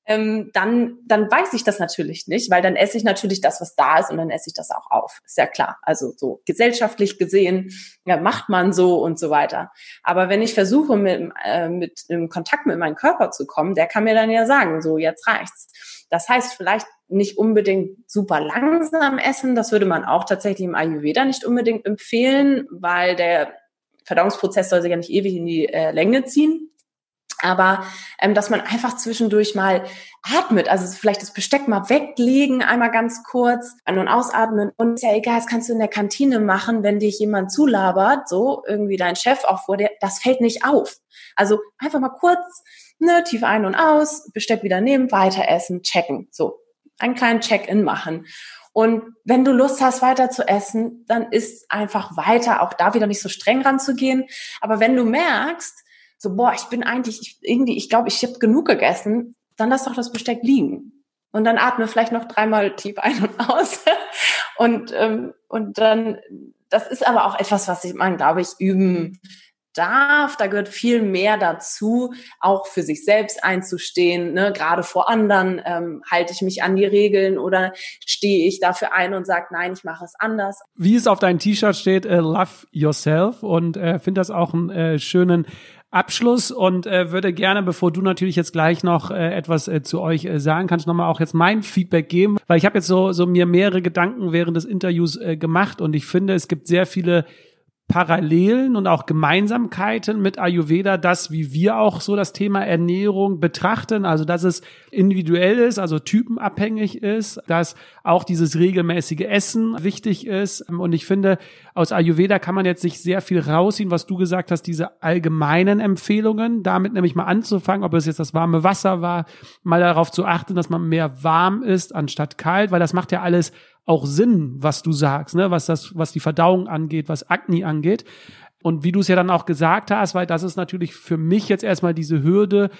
ähm, dann, dann weiß ich das natürlich nicht, weil dann esse ich natürlich das, was da ist und dann esse ich das auch auf. Ist ja klar. Also so gesellschaftlich gesehen ja, macht man so und so weiter. Aber wenn ich versuche, mit, äh, mit im Kontakt mit meinem Körper zu kommen, der kann mir dann ja sagen, so jetzt reicht's. Das heißt, vielleicht nicht unbedingt super langsam essen. Das würde man auch tatsächlich im Ayurveda nicht unbedingt empfehlen, weil der Verdauungsprozess soll sich ja nicht ewig in die äh, Länge ziehen. Aber ähm, dass man einfach zwischendurch mal atmet, also vielleicht das Besteck mal weglegen, einmal ganz kurz an- und ausatmen und ist ja egal, das kannst du in der Kantine machen, wenn dich jemand zulabert, so irgendwie dein Chef auch vor dir, das fällt nicht auf. Also einfach mal kurz, ne, tief ein und aus, Besteck wieder nehmen, weiter essen, checken, so einen kleinen Check-in machen. Und wenn du Lust hast, weiter zu essen, dann ist einfach weiter, auch da wieder nicht so streng ranzugehen. Aber wenn du merkst, so, boah, ich bin eigentlich, ich, irgendwie, ich glaube, ich habe genug gegessen, dann lass doch das Besteck liegen. Und dann atme vielleicht noch dreimal tief ein und aus. und, ähm, und dann, das ist aber auch etwas, was man, glaube ich, üben darf. Da gehört viel mehr dazu, auch für sich selbst einzustehen. Ne? Gerade vor anderen ähm, halte ich mich an die Regeln oder stehe ich dafür ein und sage, nein, ich mache es anders. Wie es auf deinem T-Shirt steht, uh, Love Yourself und äh, finde das auch einen äh, schönen Abschluss und äh, würde gerne, bevor du natürlich jetzt gleich noch äh, etwas äh, zu euch äh, sagen kannst, nochmal auch jetzt mein Feedback geben, weil ich habe jetzt so, so mir mehrere Gedanken während des Interviews äh, gemacht und ich finde, es gibt sehr viele Parallelen und auch Gemeinsamkeiten mit Ayurveda, das, wie wir auch so das Thema Ernährung betrachten, also dass es individuell ist, also typenabhängig ist, dass auch dieses regelmäßige Essen wichtig ist. Und ich finde, aus Ayurveda kann man jetzt sich sehr viel rausziehen, was du gesagt hast, diese allgemeinen Empfehlungen, damit nämlich mal anzufangen, ob es jetzt das warme Wasser war, mal darauf zu achten, dass man mehr warm ist anstatt kalt, weil das macht ja alles auch Sinn, was du sagst, ne? was das, was die Verdauung angeht, was Agni angeht. Und wie du es ja dann auch gesagt hast, weil das ist natürlich für mich jetzt erstmal diese Hürde.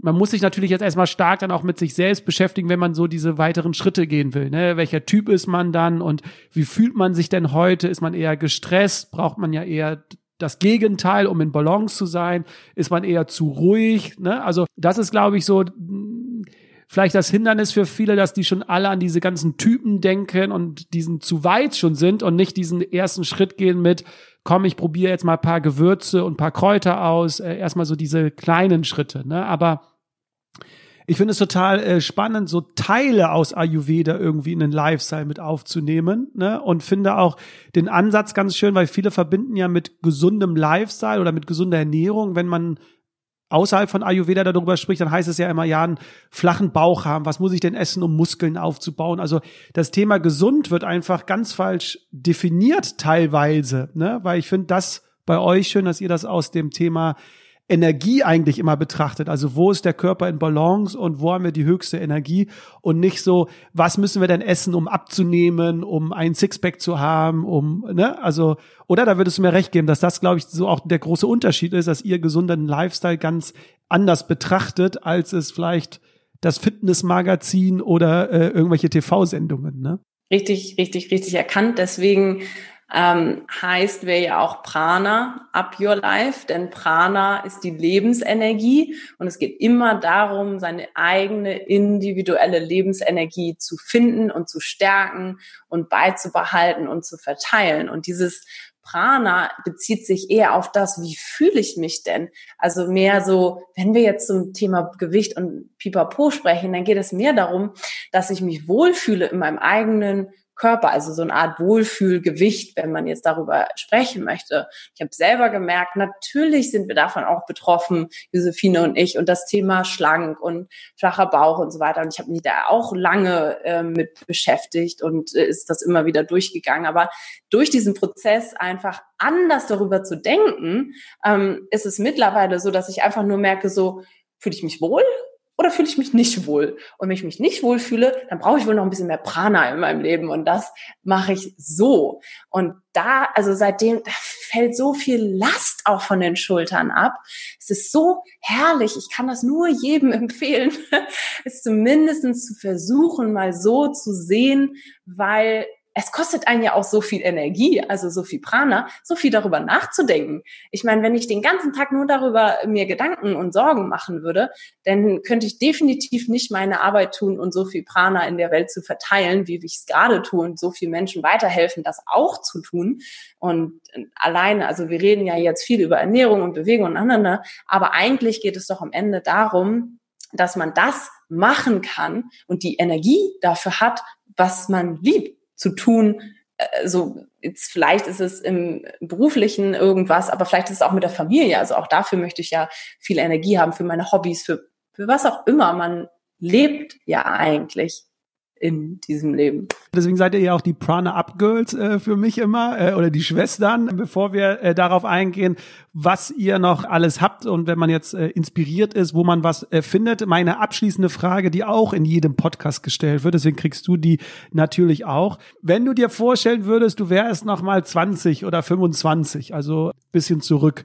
Man muss sich natürlich jetzt erstmal stark dann auch mit sich selbst beschäftigen, wenn man so diese weiteren Schritte gehen will. Ne? Welcher Typ ist man dann und wie fühlt man sich denn heute? Ist man eher gestresst? Braucht man ja eher das Gegenteil, um in Balance zu sein? Ist man eher zu ruhig? Ne? Also das ist, glaube ich, so vielleicht das Hindernis für viele, dass die schon alle an diese ganzen Typen denken und diesen zu weit schon sind und nicht diesen ersten Schritt gehen mit, komm, ich probiere jetzt mal ein paar Gewürze und ein paar Kräuter aus, äh, erstmal so diese kleinen Schritte, ne? Aber ich finde es total äh, spannend, so Teile aus Ayurveda irgendwie in den Lifestyle mit aufzunehmen, ne? Und finde auch den Ansatz ganz schön, weil viele verbinden ja mit gesundem Lifestyle oder mit gesunder Ernährung, wenn man außerhalb von Ayurveda darüber spricht, dann heißt es ja immer, ja, einen flachen Bauch haben. Was muss ich denn essen, um Muskeln aufzubauen? Also das Thema gesund wird einfach ganz falsch definiert teilweise, ne? Weil ich finde das bei euch schön, dass ihr das aus dem Thema Energie eigentlich immer betrachtet. Also wo ist der Körper in Balance und wo haben wir die höchste Energie und nicht so, was müssen wir denn essen, um abzunehmen, um ein Sixpack zu haben, um, ne, also, oder da würdest du mir recht geben, dass das, glaube ich, so auch der große Unterschied ist, dass ihr gesunden Lifestyle ganz anders betrachtet, als es vielleicht das Fitnessmagazin oder äh, irgendwelche TV-Sendungen, ne? Richtig, richtig, richtig erkannt. Deswegen ähm, heißt wir ja auch Prana, up your life, denn Prana ist die Lebensenergie und es geht immer darum, seine eigene individuelle Lebensenergie zu finden und zu stärken und beizubehalten und zu verteilen. Und dieses Prana bezieht sich eher auf das, wie fühle ich mich denn? Also mehr so, wenn wir jetzt zum Thema Gewicht und Pipapo sprechen, dann geht es mehr darum, dass ich mich wohlfühle in meinem eigenen Körper, also so eine Art Wohlfühlgewicht, wenn man jetzt darüber sprechen möchte. Ich habe selber gemerkt, natürlich sind wir davon auch betroffen, Josephine und ich, und das Thema schlank und flacher Bauch und so weiter. Und ich habe mich da auch lange äh, mit beschäftigt und äh, ist das immer wieder durchgegangen. Aber durch diesen Prozess einfach anders darüber zu denken, ähm, ist es mittlerweile so, dass ich einfach nur merke, so, fühle ich mich wohl oder fühle ich mich nicht wohl? Und wenn ich mich nicht wohl fühle, dann brauche ich wohl noch ein bisschen mehr Prana in meinem Leben und das mache ich so. Und da, also seitdem, da fällt so viel Last auch von den Schultern ab. Es ist so herrlich. Ich kann das nur jedem empfehlen, es zumindest zu versuchen, mal so zu sehen, weil es kostet einen ja auch so viel Energie, also so viel Prana, so viel darüber nachzudenken. Ich meine, wenn ich den ganzen Tag nur darüber mir Gedanken und Sorgen machen würde, dann könnte ich definitiv nicht meine Arbeit tun und so viel Prana in der Welt zu verteilen, wie ich es gerade tue und so vielen Menschen weiterhelfen, das auch zu tun. Und alleine, also wir reden ja jetzt viel über Ernährung und Bewegung und aneinander, aber eigentlich geht es doch am Ende darum, dass man das machen kann und die Energie dafür hat, was man liebt zu tun, äh, so jetzt vielleicht ist es im beruflichen irgendwas, aber vielleicht ist es auch mit der Familie. Also auch dafür möchte ich ja viel Energie haben für meine Hobbys, für, für was auch immer. Man lebt ja eigentlich in diesem Leben. Deswegen seid ihr ja auch die Prana Up Girls äh, für mich immer äh, oder die Schwestern. Bevor wir äh, darauf eingehen, was ihr noch alles habt und wenn man jetzt äh, inspiriert ist, wo man was äh, findet, meine abschließende Frage, die auch in jedem Podcast gestellt wird, deswegen kriegst du die natürlich auch. Wenn du dir vorstellen würdest, du wärst noch mal 20 oder 25, also bisschen zurück,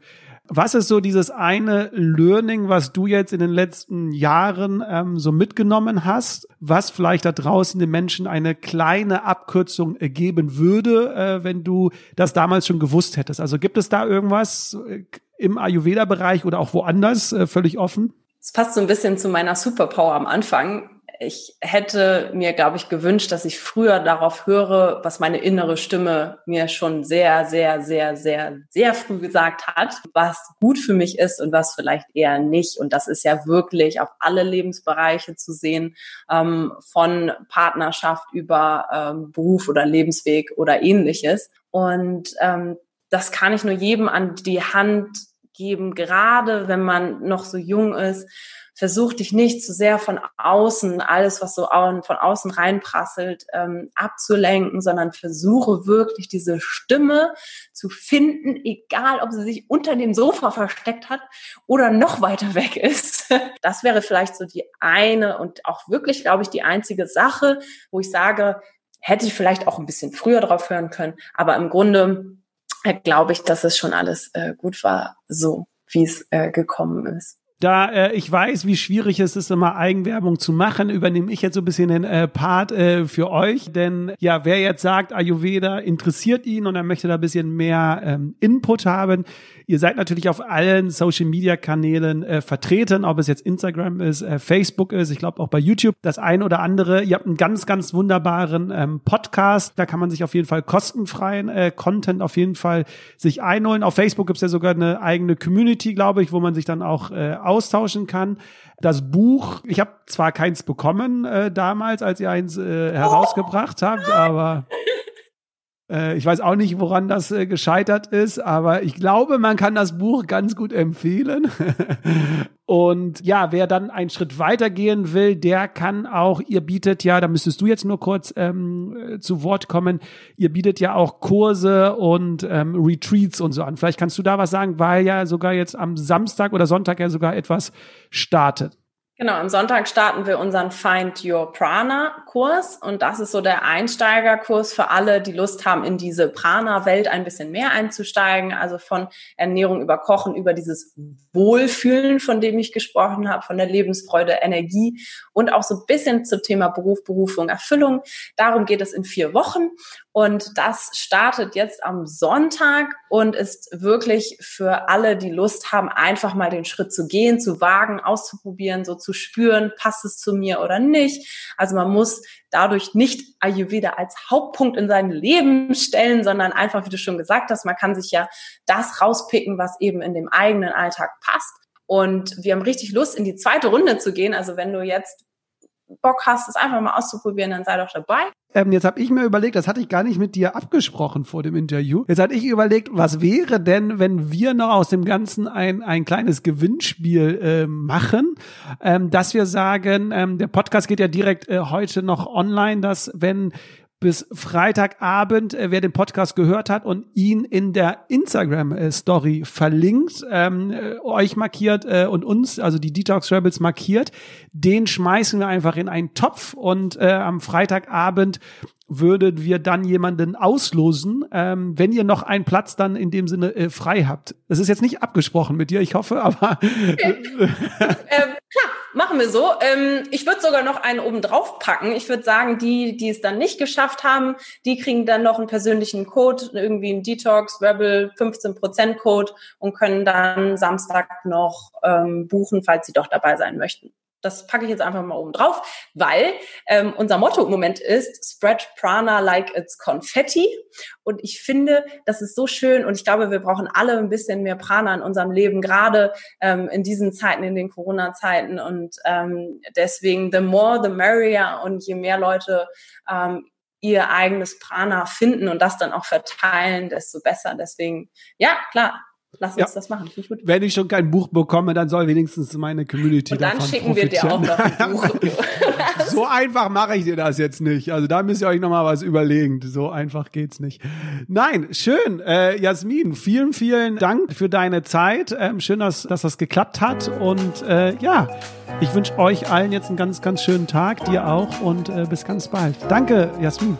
was ist so dieses eine Learning, was du jetzt in den letzten Jahren ähm, so mitgenommen hast, was vielleicht da draußen den Menschen eine kleine Abkürzung ergeben würde, äh, wenn du das damals schon gewusst hättest? Also gibt es da irgendwas äh, im Ayurveda-Bereich oder auch woanders äh, völlig offen? Es passt so ein bisschen zu meiner Superpower am Anfang ich hätte mir, glaube ich, gewünscht, dass ich früher darauf höre, was meine innere Stimme mir schon sehr, sehr, sehr, sehr, sehr früh gesagt hat, was gut für mich ist und was vielleicht eher nicht. Und das ist ja wirklich auf alle Lebensbereiche zu sehen, ähm, von Partnerschaft über ähm, Beruf oder Lebensweg oder ähnliches. Und ähm, das kann ich nur jedem an die Hand geben, gerade wenn man noch so jung ist versuch dich nicht zu sehr von außen, alles, was so von außen reinprasselt, ähm, abzulenken, sondern versuche wirklich diese Stimme zu finden, egal ob sie sich unter dem Sofa versteckt hat oder noch weiter weg ist. Das wäre vielleicht so die eine und auch wirklich, glaube ich, die einzige Sache, wo ich sage, hätte ich vielleicht auch ein bisschen früher drauf hören können, aber im Grunde äh, glaube ich, dass es schon alles äh, gut war, so wie es äh, gekommen ist. Da äh, ich weiß, wie schwierig es ist, immer Eigenwerbung zu machen, übernehme ich jetzt so ein bisschen den äh, Part äh, für euch. Denn ja, wer jetzt sagt, Ayurveda interessiert ihn und er möchte da ein bisschen mehr ähm, Input haben, Ihr seid natürlich auf allen Social Media Kanälen äh, vertreten, ob es jetzt Instagram ist, äh, Facebook ist, ich glaube auch bei YouTube das ein oder andere. Ihr habt einen ganz, ganz wunderbaren ähm, Podcast. Da kann man sich auf jeden Fall kostenfreien äh, Content auf jeden Fall sich einholen. Auf Facebook gibt es ja sogar eine eigene Community, glaube ich, wo man sich dann auch äh, austauschen kann. Das Buch, ich habe zwar keins bekommen äh, damals, als ihr eins äh, herausgebracht habt, aber äh, ich weiß auch nicht, woran das äh, gescheitert ist, aber ich glaube, man kann das Buch ganz gut empfehlen. Und ja, wer dann einen Schritt weitergehen will, der kann auch, ihr bietet ja, da müsstest du jetzt nur kurz ähm, äh, zu Wort kommen, ihr bietet ja auch Kurse und ähm, Retreats und so an. Vielleicht kannst du da was sagen, weil ja sogar jetzt am Samstag oder Sonntag ja sogar etwas startet. Genau, am Sonntag starten wir unseren Find Your Prana Kurs und das ist so der Einsteigerkurs für alle, die Lust haben, in diese Prana-Welt ein bisschen mehr einzusteigen, also von Ernährung über Kochen, über dieses Wohlfühlen, von dem ich gesprochen habe, von der Lebensfreude, Energie und auch so ein bisschen zum Thema Beruf, Berufung, Erfüllung. Darum geht es in vier Wochen und das startet jetzt am Sonntag und ist wirklich für alle, die Lust haben, einfach mal den Schritt zu gehen, zu wagen, auszuprobieren, so zu spüren, passt es zu mir oder nicht. Also man muss dadurch nicht Ayurveda als Hauptpunkt in sein Leben stellen, sondern einfach, wie du schon gesagt hast, man kann sich ja das rauspicken, was eben in dem eigenen Alltag passt. Und wir haben richtig Lust, in die zweite Runde zu gehen. Also wenn du jetzt Bock hast, es einfach mal auszuprobieren, dann sei doch dabei. Ähm, jetzt habe ich mir überlegt, das hatte ich gar nicht mit dir abgesprochen vor dem Interview. Jetzt hatte ich überlegt, was wäre denn, wenn wir noch aus dem Ganzen ein, ein kleines Gewinnspiel äh, machen, ähm, dass wir sagen, ähm, der Podcast geht ja direkt äh, heute noch online, dass wenn bis Freitagabend, äh, wer den Podcast gehört hat und ihn in der Instagram-Story verlinkt, ähm, äh, euch markiert äh, und uns, also die Detox Rebels markiert, den schmeißen wir einfach in einen Topf und äh, am Freitagabend würden wir dann jemanden auslosen, ähm, wenn ihr noch einen Platz dann in dem Sinne äh, frei habt. Es ist jetzt nicht abgesprochen mit dir, ich hoffe, aber. Okay. ähm, klar, machen wir so. Ähm, ich würde sogar noch einen oben drauf packen. Ich würde sagen, die, die es dann nicht geschafft haben, die kriegen dann noch einen persönlichen Code, irgendwie einen Detox, Rebel 15% Code und können dann Samstag noch ähm, buchen, falls sie doch dabei sein möchten. Das packe ich jetzt einfach mal oben drauf, weil ähm, unser Motto im Moment ist Spread Prana like it's Confetti. Und ich finde, das ist so schön und ich glaube, wir brauchen alle ein bisschen mehr Prana in unserem Leben, gerade ähm, in diesen Zeiten, in den Corona-Zeiten. Und ähm, deswegen the more, the merrier. Und je mehr Leute ähm, ihr eigenes Prana finden und das dann auch verteilen, desto besser. Deswegen, ja, klar, Lass uns ja. das machen. Ich Wenn ich schon kein Buch bekomme, dann soll wenigstens meine Community Und dann schicken wir dir auch noch ein Buch. so einfach mache ich dir das jetzt nicht. Also da müsst ihr euch noch mal was überlegen. So einfach geht's nicht. Nein, schön. Äh, Jasmin, vielen, vielen Dank für deine Zeit. Ähm, schön, dass, dass das geklappt hat. Und äh, ja, ich wünsche euch allen jetzt einen ganz, ganz schönen Tag. Dir auch. Und äh, bis ganz bald. Danke, Jasmin.